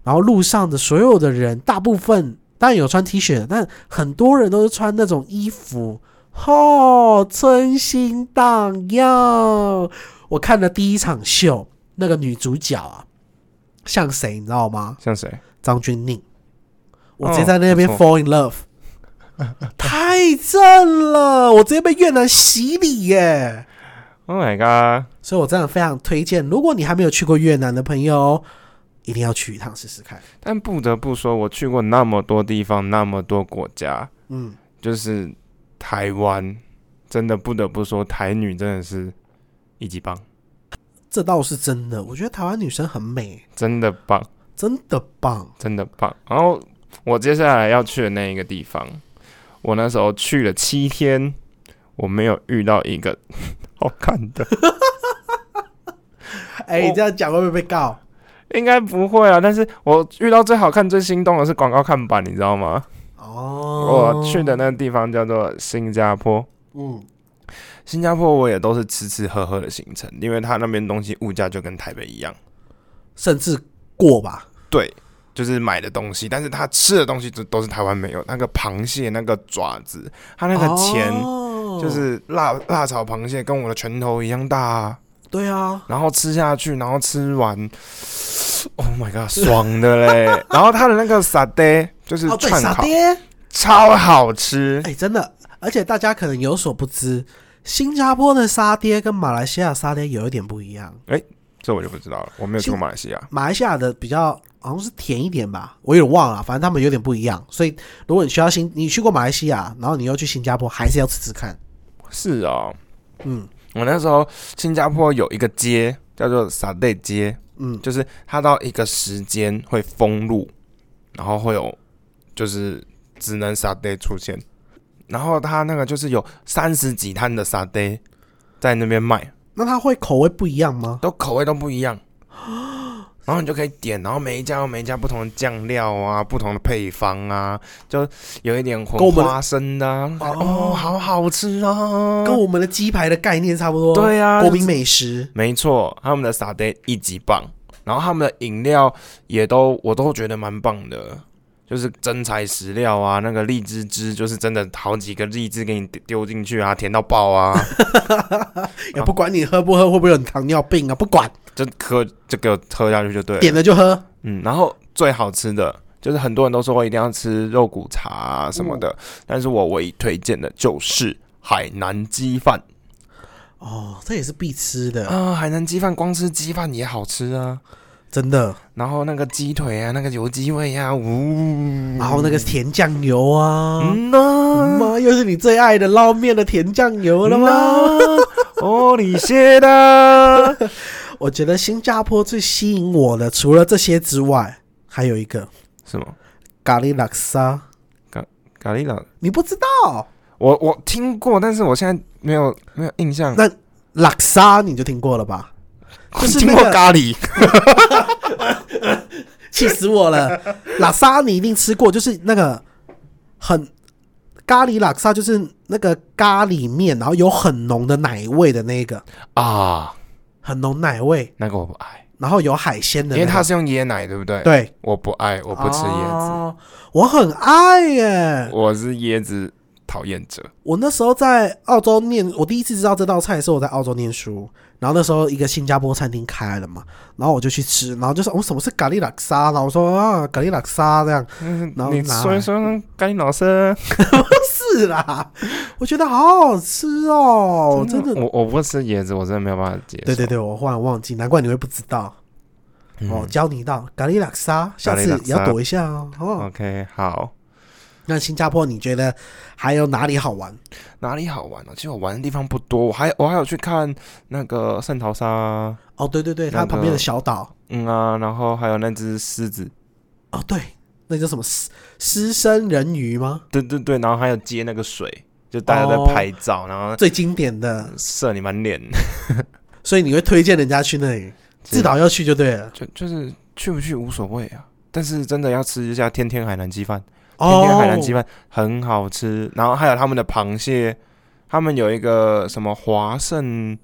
然后路上的所有的人，大部分当然有穿 T 恤，但很多人都是穿那种衣服，哦，春心荡漾。我看的第一场秀，那个女主角啊，像谁你知道吗？像谁？张钧甯。我哦直接在那边 fall in love，、太正了！我直接被越南洗礼耶！Oh my god！所以我真的非常推荐，如果你还没有去过越南的朋友，一定要去一趟试试看。但不得不说，我去过那么多地方，那么多国家，嗯，就是台湾，真的不得不说，台女真的是一级棒，这倒是真的。我觉得台湾女生很美，真的棒，真的棒。真的棒。然后我接下来要去的那一个地方，我那时候去了七天，我没有遇到一个 好看的，哎、我你这样讲会不会被告？應該不会啊。但是我遇到最好看、最心动的是广告看板，你知道吗？哦，我去的那个地方叫做新加坡。嗯，新加坡我也都是吃吃喝喝的行程，因为它那边东西物价就跟台北一样。甚至过吧。对，就是买的东西，但是他吃的东西都都是台湾没有，那个螃蟹那个爪子，它那个钱哦就是辣辣炒螃蟹，跟我的拳头一样大、啊。对啊，然后吃下去，然后吃完，Oh my god，爽的嘞！然后它的那个沙爹就是串烤，超好吃。哎，真的，而且大家可能有所不知，新加坡的沙爹跟马来西亚沙爹有一点不一样。哎这我就不知道了，我没有去过马来西亚。马来西亚的比较好像是甜一点吧，我有点忘了，反正他们有点不一样。所以如果你需要新，你去过马来西亚，然后你又去新加坡，还是要吃吃看。是哦，嗯我那时候新加坡有一个街叫做沙爹街，嗯，就是它到一个时间会封路，然后会有就是只能沙爹出现，然后它那个就是有三十几摊的沙爹在那边卖，那它会口味不一样吗？都口味都不一样。然后你就可以点，然后每一家有每一家不同的酱料啊，不同的配方啊，就有一点混花生的啊、哦哦，好好吃啊！跟我们的鸡排的概念差不多。对啊国民美食。没错，他们的沙爹一级棒，然后他们的饮料也都我都觉得蛮棒的，就是真材实料啊，那个荔枝汁就是真的好几个荔枝给你丢进去啊，甜到爆啊，也不管你喝不喝，会不会有糖尿病啊，不管，就喝就给我喝下去就对了。点了就喝。嗯，然后最好吃的就是很多人都说一定要吃肉骨茶啊什么的，但是我唯一推荐的就是海南鸡饭哦，这也是必吃的，啊，海南鸡饭光吃鸡饭也好吃啊。真的。然后那个鸡腿啊，那个油鸡味啊，呜，然后那个甜酱油啊，嗯呐，妈，又是你最爱的捞面的甜酱油了吗？哦，你写的，我觉得新加坡最吸引我的，除了这些之外，还有一个什么咖喱拉沙，咖咖喱拉？你不知道？我我听过，但是我现在没有没有印象。那拉沙你就听过了吧？就是听那个过咖喱，气死我了！拉沙你一定吃过，就是那个很咖喱拉沙，就是那个咖喱面，然后有很浓的奶味的那个，啊，很浓奶味，那个我不爱，然后有海鲜的、那个，因为它是用椰奶，对不对？，对，我不爱，我不吃椰子，哦我很爱耶。我是椰子讨厌者。我那时候在澳洲念，我第一次知道这道菜的时候，我在澳洲念书，然后那时候一个新加坡餐厅开了嘛，然后我就去吃，然后就说哦，什么是咖喱拉沙？然后我说啊，咖喱拉沙这样，嗯然后你说一说咖喱老师，是啦，我觉得好好吃哦，真的。我我不吃椰子，我真的没有办法接受。对对对，我忽然忘记，难怪你会不知道。嗯哦，教你一道咖喱拉沙，下次也要躲一下哦。哦，OK，好，那新加坡你觉得还有哪里好玩？哪里好玩呢、其实我玩的地方不多，我还我还有去看那个圣淘沙。啊，哦，对对对，它旁边的小岛。嗯啊，然后还有那只狮子，哦，对，那叫什么？狮狮身人鱼吗？对对对，然后还有接那个水，就大家在哦拍照，然后最经典的，射你满脸，所以你会推荐人家去那里，自导要去就对了。就就是去不去无所谓啊，但是真的要吃一下天天海南鸡饭，哦天天海南鸡饭很好吃，然后还有他们的螃蟹，他们有一个什么华盛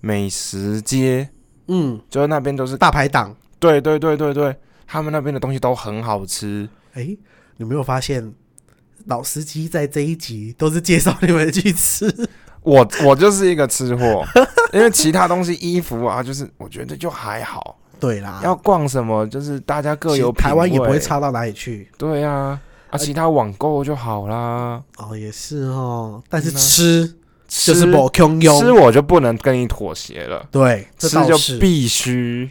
美食街，嗯，就是那边都是，大排档。对对对对对，他们那边的东西都很好吃。哎，你没有发现老司机在这一集都是介绍你们去吃？我我就是一个吃货，因为其他东西衣服啊，就是我觉得就还好。对啦，要逛什么，就是大家各有台湾也不会。差到哪里去。对啊，啊，其他网购就好啦。哦，也是哦，但是吃吃就是不穷吃。我就不能跟你妥协了，对，这吃就必须。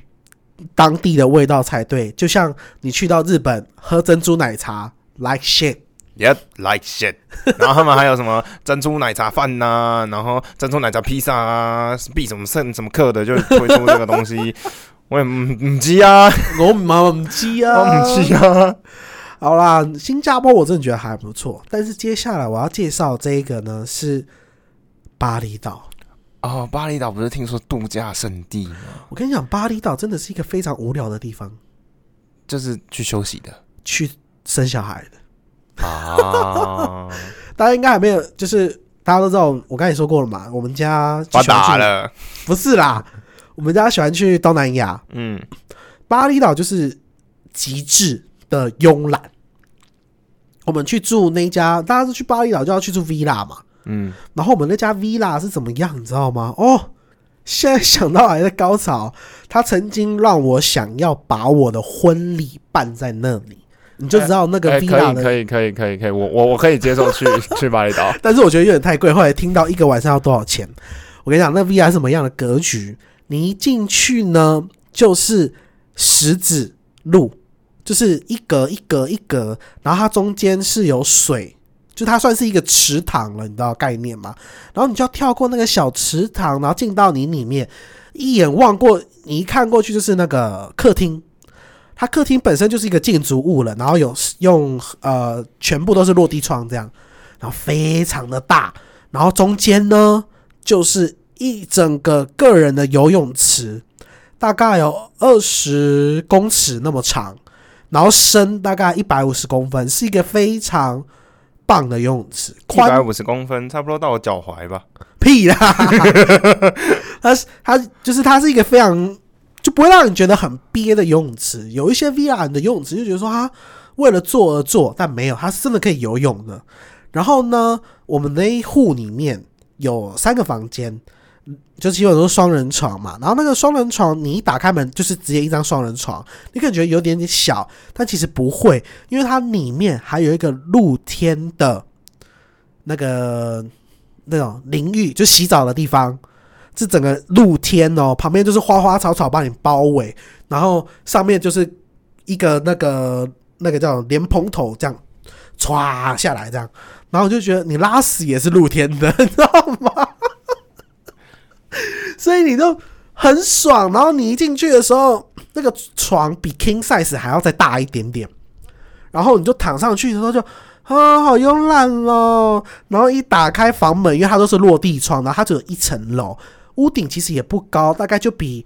当地的味道才对。就像你去到日本喝珍珠奶茶，like shit。Yep, like shit。然后他们还有什么珍珠奶茶饭呐、然后珍珠奶茶披萨啊，必什么圣什么课的就推出这个东西。我也唔唔知啊，我妈唔知啊，我唔知啊。好啦，新加坡我真的觉得还不错，但是接下来我要介绍这一个呢是巴厘岛。哦，巴厘岛不是听说度假胜地吗？我跟你讲，巴厘岛真的是一个非常无聊的地方，就是去休息的去生小孩的。啊，大家应该还没有，就是大家都知道，我刚才也说过了嘛，我们家就发达了。不是啦，我们家喜欢去东南亚，嗯，巴厘岛就是极致的的慵懒。我们去住那家，大家是去巴厘岛就要去住 villa 嘛，嗯，然后我们那家 villa 是怎么样，你知道吗？哦，现在想到还在高潮。他曾经让我想要把我的婚礼办在那里，你就知道那个哎，可 villa 的。以可以可以可以可以，我我我可以接受去去巴厘岛。但是我觉得有点太贵。后来听到一个晚上要多少钱，我跟你讲，那 villa 是什么样的格局？你一进去呢，就是石子路，就是一格一格一格，然后它中间是有水，就它算是一个池塘了，你知道概念吗？然后你就要跳过那个小池塘，然后进到你里面，一眼望过，你一看过去就是那个客厅。它客厅本身就是一个建筑物了，然后有用呃全部都是落地窗这样，然后非常的大，然后中间呢就是一整个个人的游泳池，大概有二十公尺那么长，然后深大概一百五十公分，是一个非常棒的游泳池，一百宽五十公分，差不多到我脚踝吧。屁啦！它是它就是它是一个非常就不会让你觉得很憋的游泳池。有一些 VR 的游泳池就觉得说它为了做而做，但没有，它是真的可以游泳的。然后呢，我们那一户里面有三个房间，就基本都是双人床嘛。然后那个双人床，你一打开门就是直接一张双人床，你可能觉得有点点小，但其实不会，因为它里面还有一个露天的那个那种淋浴，就洗澡的地方，是整个露天哦，旁边就是花花草草把你包围，然后上面就是一个那个那个叫莲蓬头这样歘下来这样，然后我就觉得你拉屎也是露天的，你知道吗？所以你就很爽，然后你一进去的时候，那个床比 king size 还要再大一点点，然后你就躺上去的时候就啊，好慵懒哦。然后一打开房门，因为它都是落地窗，然后它只有一层楼，屋顶其实也不高，大概就比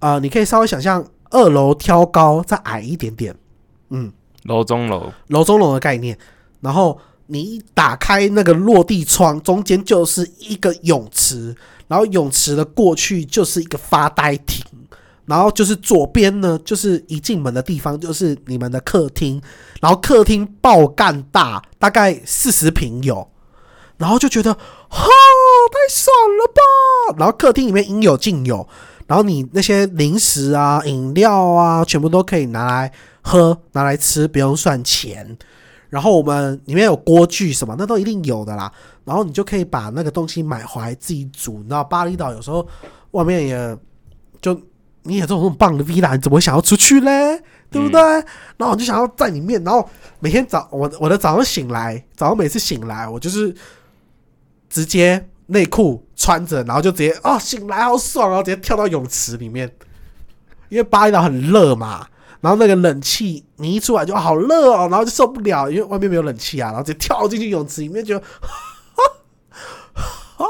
呃，你可以稍微想象二楼挑高再矮一点点，嗯，楼中楼，楼中楼的概念。然后你一打开那个落地窗，中间就是一个泳池，然后泳池的过去就是一个发呆亭，然后就是左边呢，就是一进门的地方就是你们的客厅，然后客厅爆干大，大概四十平有，然后就觉得，哈，太爽了吧！然后客厅里面应有尽有，然后你那些零食啊、饮料啊，全部都可以拿来喝、拿来吃，不用算钱。然后我们里面有锅具什么，那都一定有的啦。然后你就可以把那个东西买回来自己煮。你知道巴厘岛有时候外面也就你也这种棒的 villa，你怎么会想要出去嘞？对不对？然后我就想要在里面，然后每天早我我的早上醒来，早上每次醒来，我就是直接内裤穿着，然后就直接啊、醒来好爽啊，然后直接跳到泳池里面，因为巴厘岛很热嘛。然后那个冷气，你一出来就好热哦，然后就受不了，因为外面没有冷气啊，然后直接跳进去泳池里面，就，啊，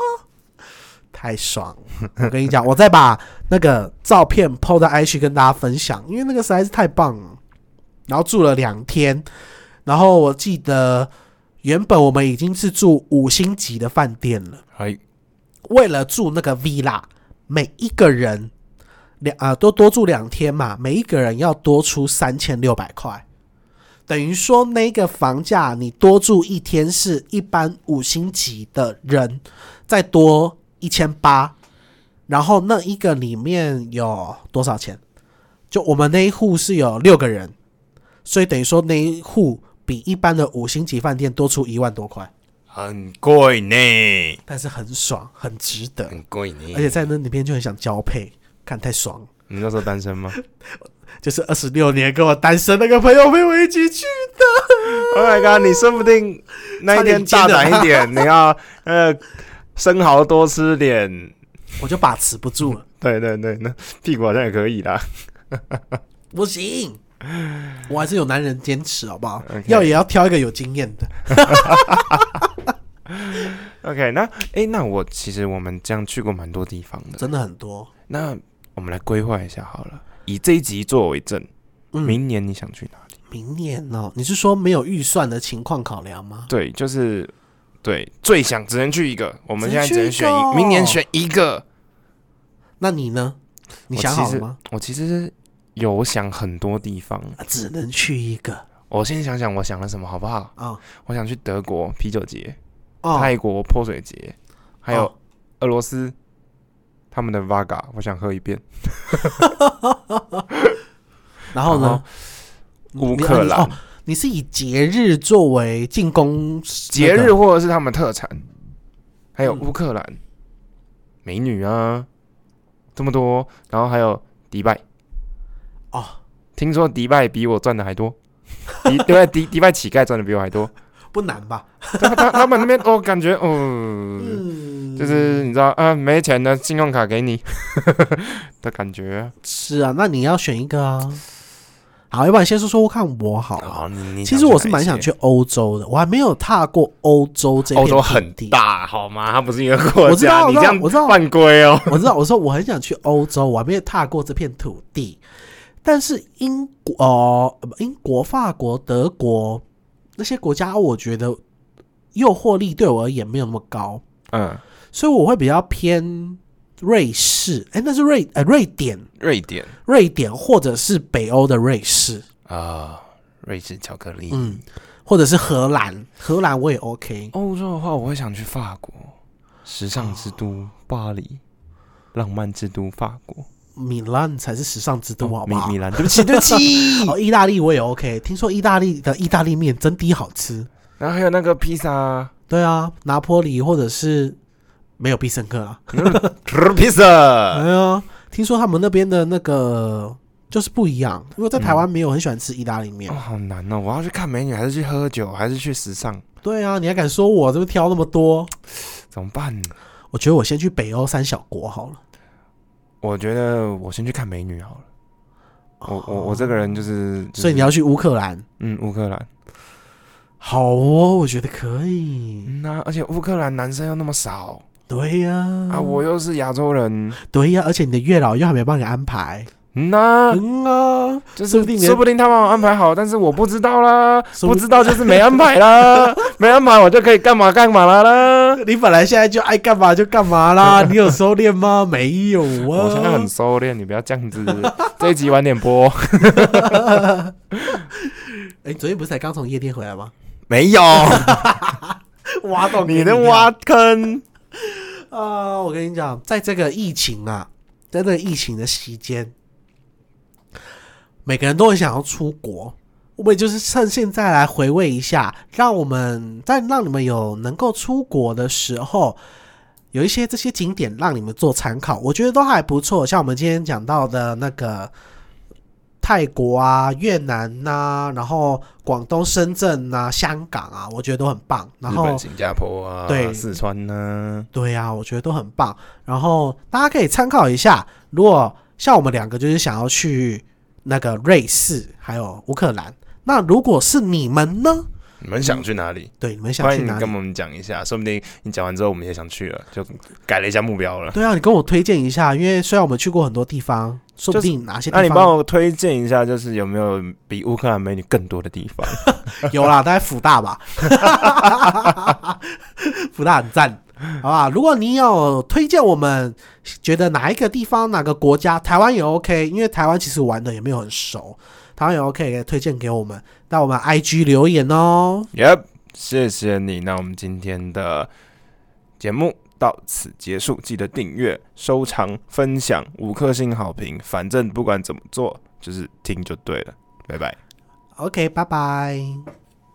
太爽！我跟你讲，我再把那个照片 PO 到 IG 跟大家分享，因为那个实在是太棒了。然后住了两天，然后我记得原本我们已经是住五星级的饭店了，哎，为了住那个 villa，每一个人两啊、多多住两天嘛，每一个人要多出三千六百块，等于说那个房价你多住一天是一般五星级的人再多一千八，然后那一个里面有多少钱？就我们那一户是有六个人，所以等于说那一户比一般的五星级饭店多出一万多块，很贵呢，但是很爽，很值得。很贵呢。而且在那里面就很想交配，看太爽。你那时候单身吗 就是二十六年跟我单身那个朋友陪我一起去的，？Oh my god！你说不定那一天大胆一点，你要 呃生蚝多吃点。我就把持不住了，对对对，那屁股好像也可以啦。不行，我还是有男人坚持，好不好要也要挑一个有经验的。OK，那哎，那我其实我们这样去过蛮多地方的。真的很多。那我们来规划一下好了，以这一集作为证，嗯，明年你想去哪里？明年哦，你是说没有预算的情况考量吗？对，就是对，最想只能去一个，我们现在只能只能选一，一个明年选一个。那你呢？你想好了吗？我其实有想很多地方，只能去一个我先想想我想了什么好不好？啊我想去德国啤酒节、哦泰国泼水节，还有哦俄罗斯他们的 Vaga，我想喝一遍。然后呢？乌克兰。你哦，你是以节日作为进攻节那个日或者是他们特产，还有嗯。乌克兰美女啊，这么多，然后还有迪拜，哦，听说迪拜比我赚的还多，迪迪拜迪迪拜乞丐赚的比我还多，不难吧？他他他们那边哦感觉哦，嗯，就是你知道啊，没钱的信用卡给你的感觉。是啊，那你要选一个啊。好，要不然先说说看我好了。好，你你其实我是蛮想去欧洲的，我还没有踏过欧洲这欧洲很。大好吗？它不是一个国家我知道家，你这样我知道犯规哦。我知道，我说我很想去欧洲，我还没有踏过这片土地。但是英国、呃、不英国、法国、德国那些国家，我觉得诱惑力对我而言没有那么高，嗯，所以我会比较偏瑞士。哎，那是瑞呃瑞典，瑞典瑞典或者是北欧的瑞士，啊，瑞士巧克力。嗯，或者是荷兰，荷兰我也 OK。欧洲的话，我会想去法国，时尚之都巴黎，浪漫之都法国，米兰才是时尚之都，好不好？米米兰，对不起，对不起。哦，意大利我也 OK。听说意大利的意大利面真的好吃。然后还有那个披萨，对啊，拿坡里或者是没有必胜客啊。披萨，哎呀，听说他们那边的那个就是不一样，因为在台湾没有很喜欢吃意大利面。哦，好难哦！我要去看美女，还是去喝酒，还是去时尚？对啊，你还敢说我这边挑那么多？怎么办？我觉得我先去北欧三小国好了。我觉得我先去看美女好了。我我我这个人就是，就是所以你要去乌克兰？嗯乌克兰，好哦，我觉得可以。嗯呐、而且乌克兰男生又那么少对呀、啊，我又是亚洲人，对呀、而且你的月老又还没帮你安排。嗯呐、嗯啊，就是说不定连说不定他帮我安排好，但是我不知道啦，不不知道就是没安排啦，没安排我就可以干嘛干嘛啦啦。你本来现在就爱干嘛就干嘛啦，你有收敛吗？没有啊。我现在很收敛，你不要这样子。这一集晚点播，哎，昨天不是才刚从夜店回来吗？没有，挖洞你的挖坑。啊！我跟你讲，在这个疫情啊，在这个疫情的期间，每个人都很想要出国。我们就是趁现在来回味一下，让我们在让你们有能够出国的时候，有一些这些景点让你们做参考，我觉得都还不错。像我们今天讲到的那个泰国啊、越南呐、然后广东深圳呐、香港啊，我觉得都很棒。然后新加坡啊，对四川呢、对呀、我觉得都很棒。然后大家可以参考一下，如果像我们两个就是想要去那个瑞士还有乌克兰，那如果是你们呢？你们想去哪里？对，你们想欢去哪里迎你跟？我们讲一下，说不定你讲完之后我们也想去了，就改了一下目标了。对啊，你跟我推荐一下，因为虽然我们去过很多地方，说不定哪些地方那、方、你帮我推荐一下，就是有没有比乌克兰美女更多的地方？有啦，大概福大吧，福大很赞，好吧？如果你有推荐我们觉得哪一个地方、哪个国家，台湾也 OK，因为台湾其实玩的也没有很熟，台湾也 OK，可以推荐给我们，到我们 IG 留言哦。Yep，谢谢你。那我们今天的节目到此结束，记得订阅、收藏、分享，五颗星好评。反正不管怎么做，就是听就对了。拜拜。OK，拜拜。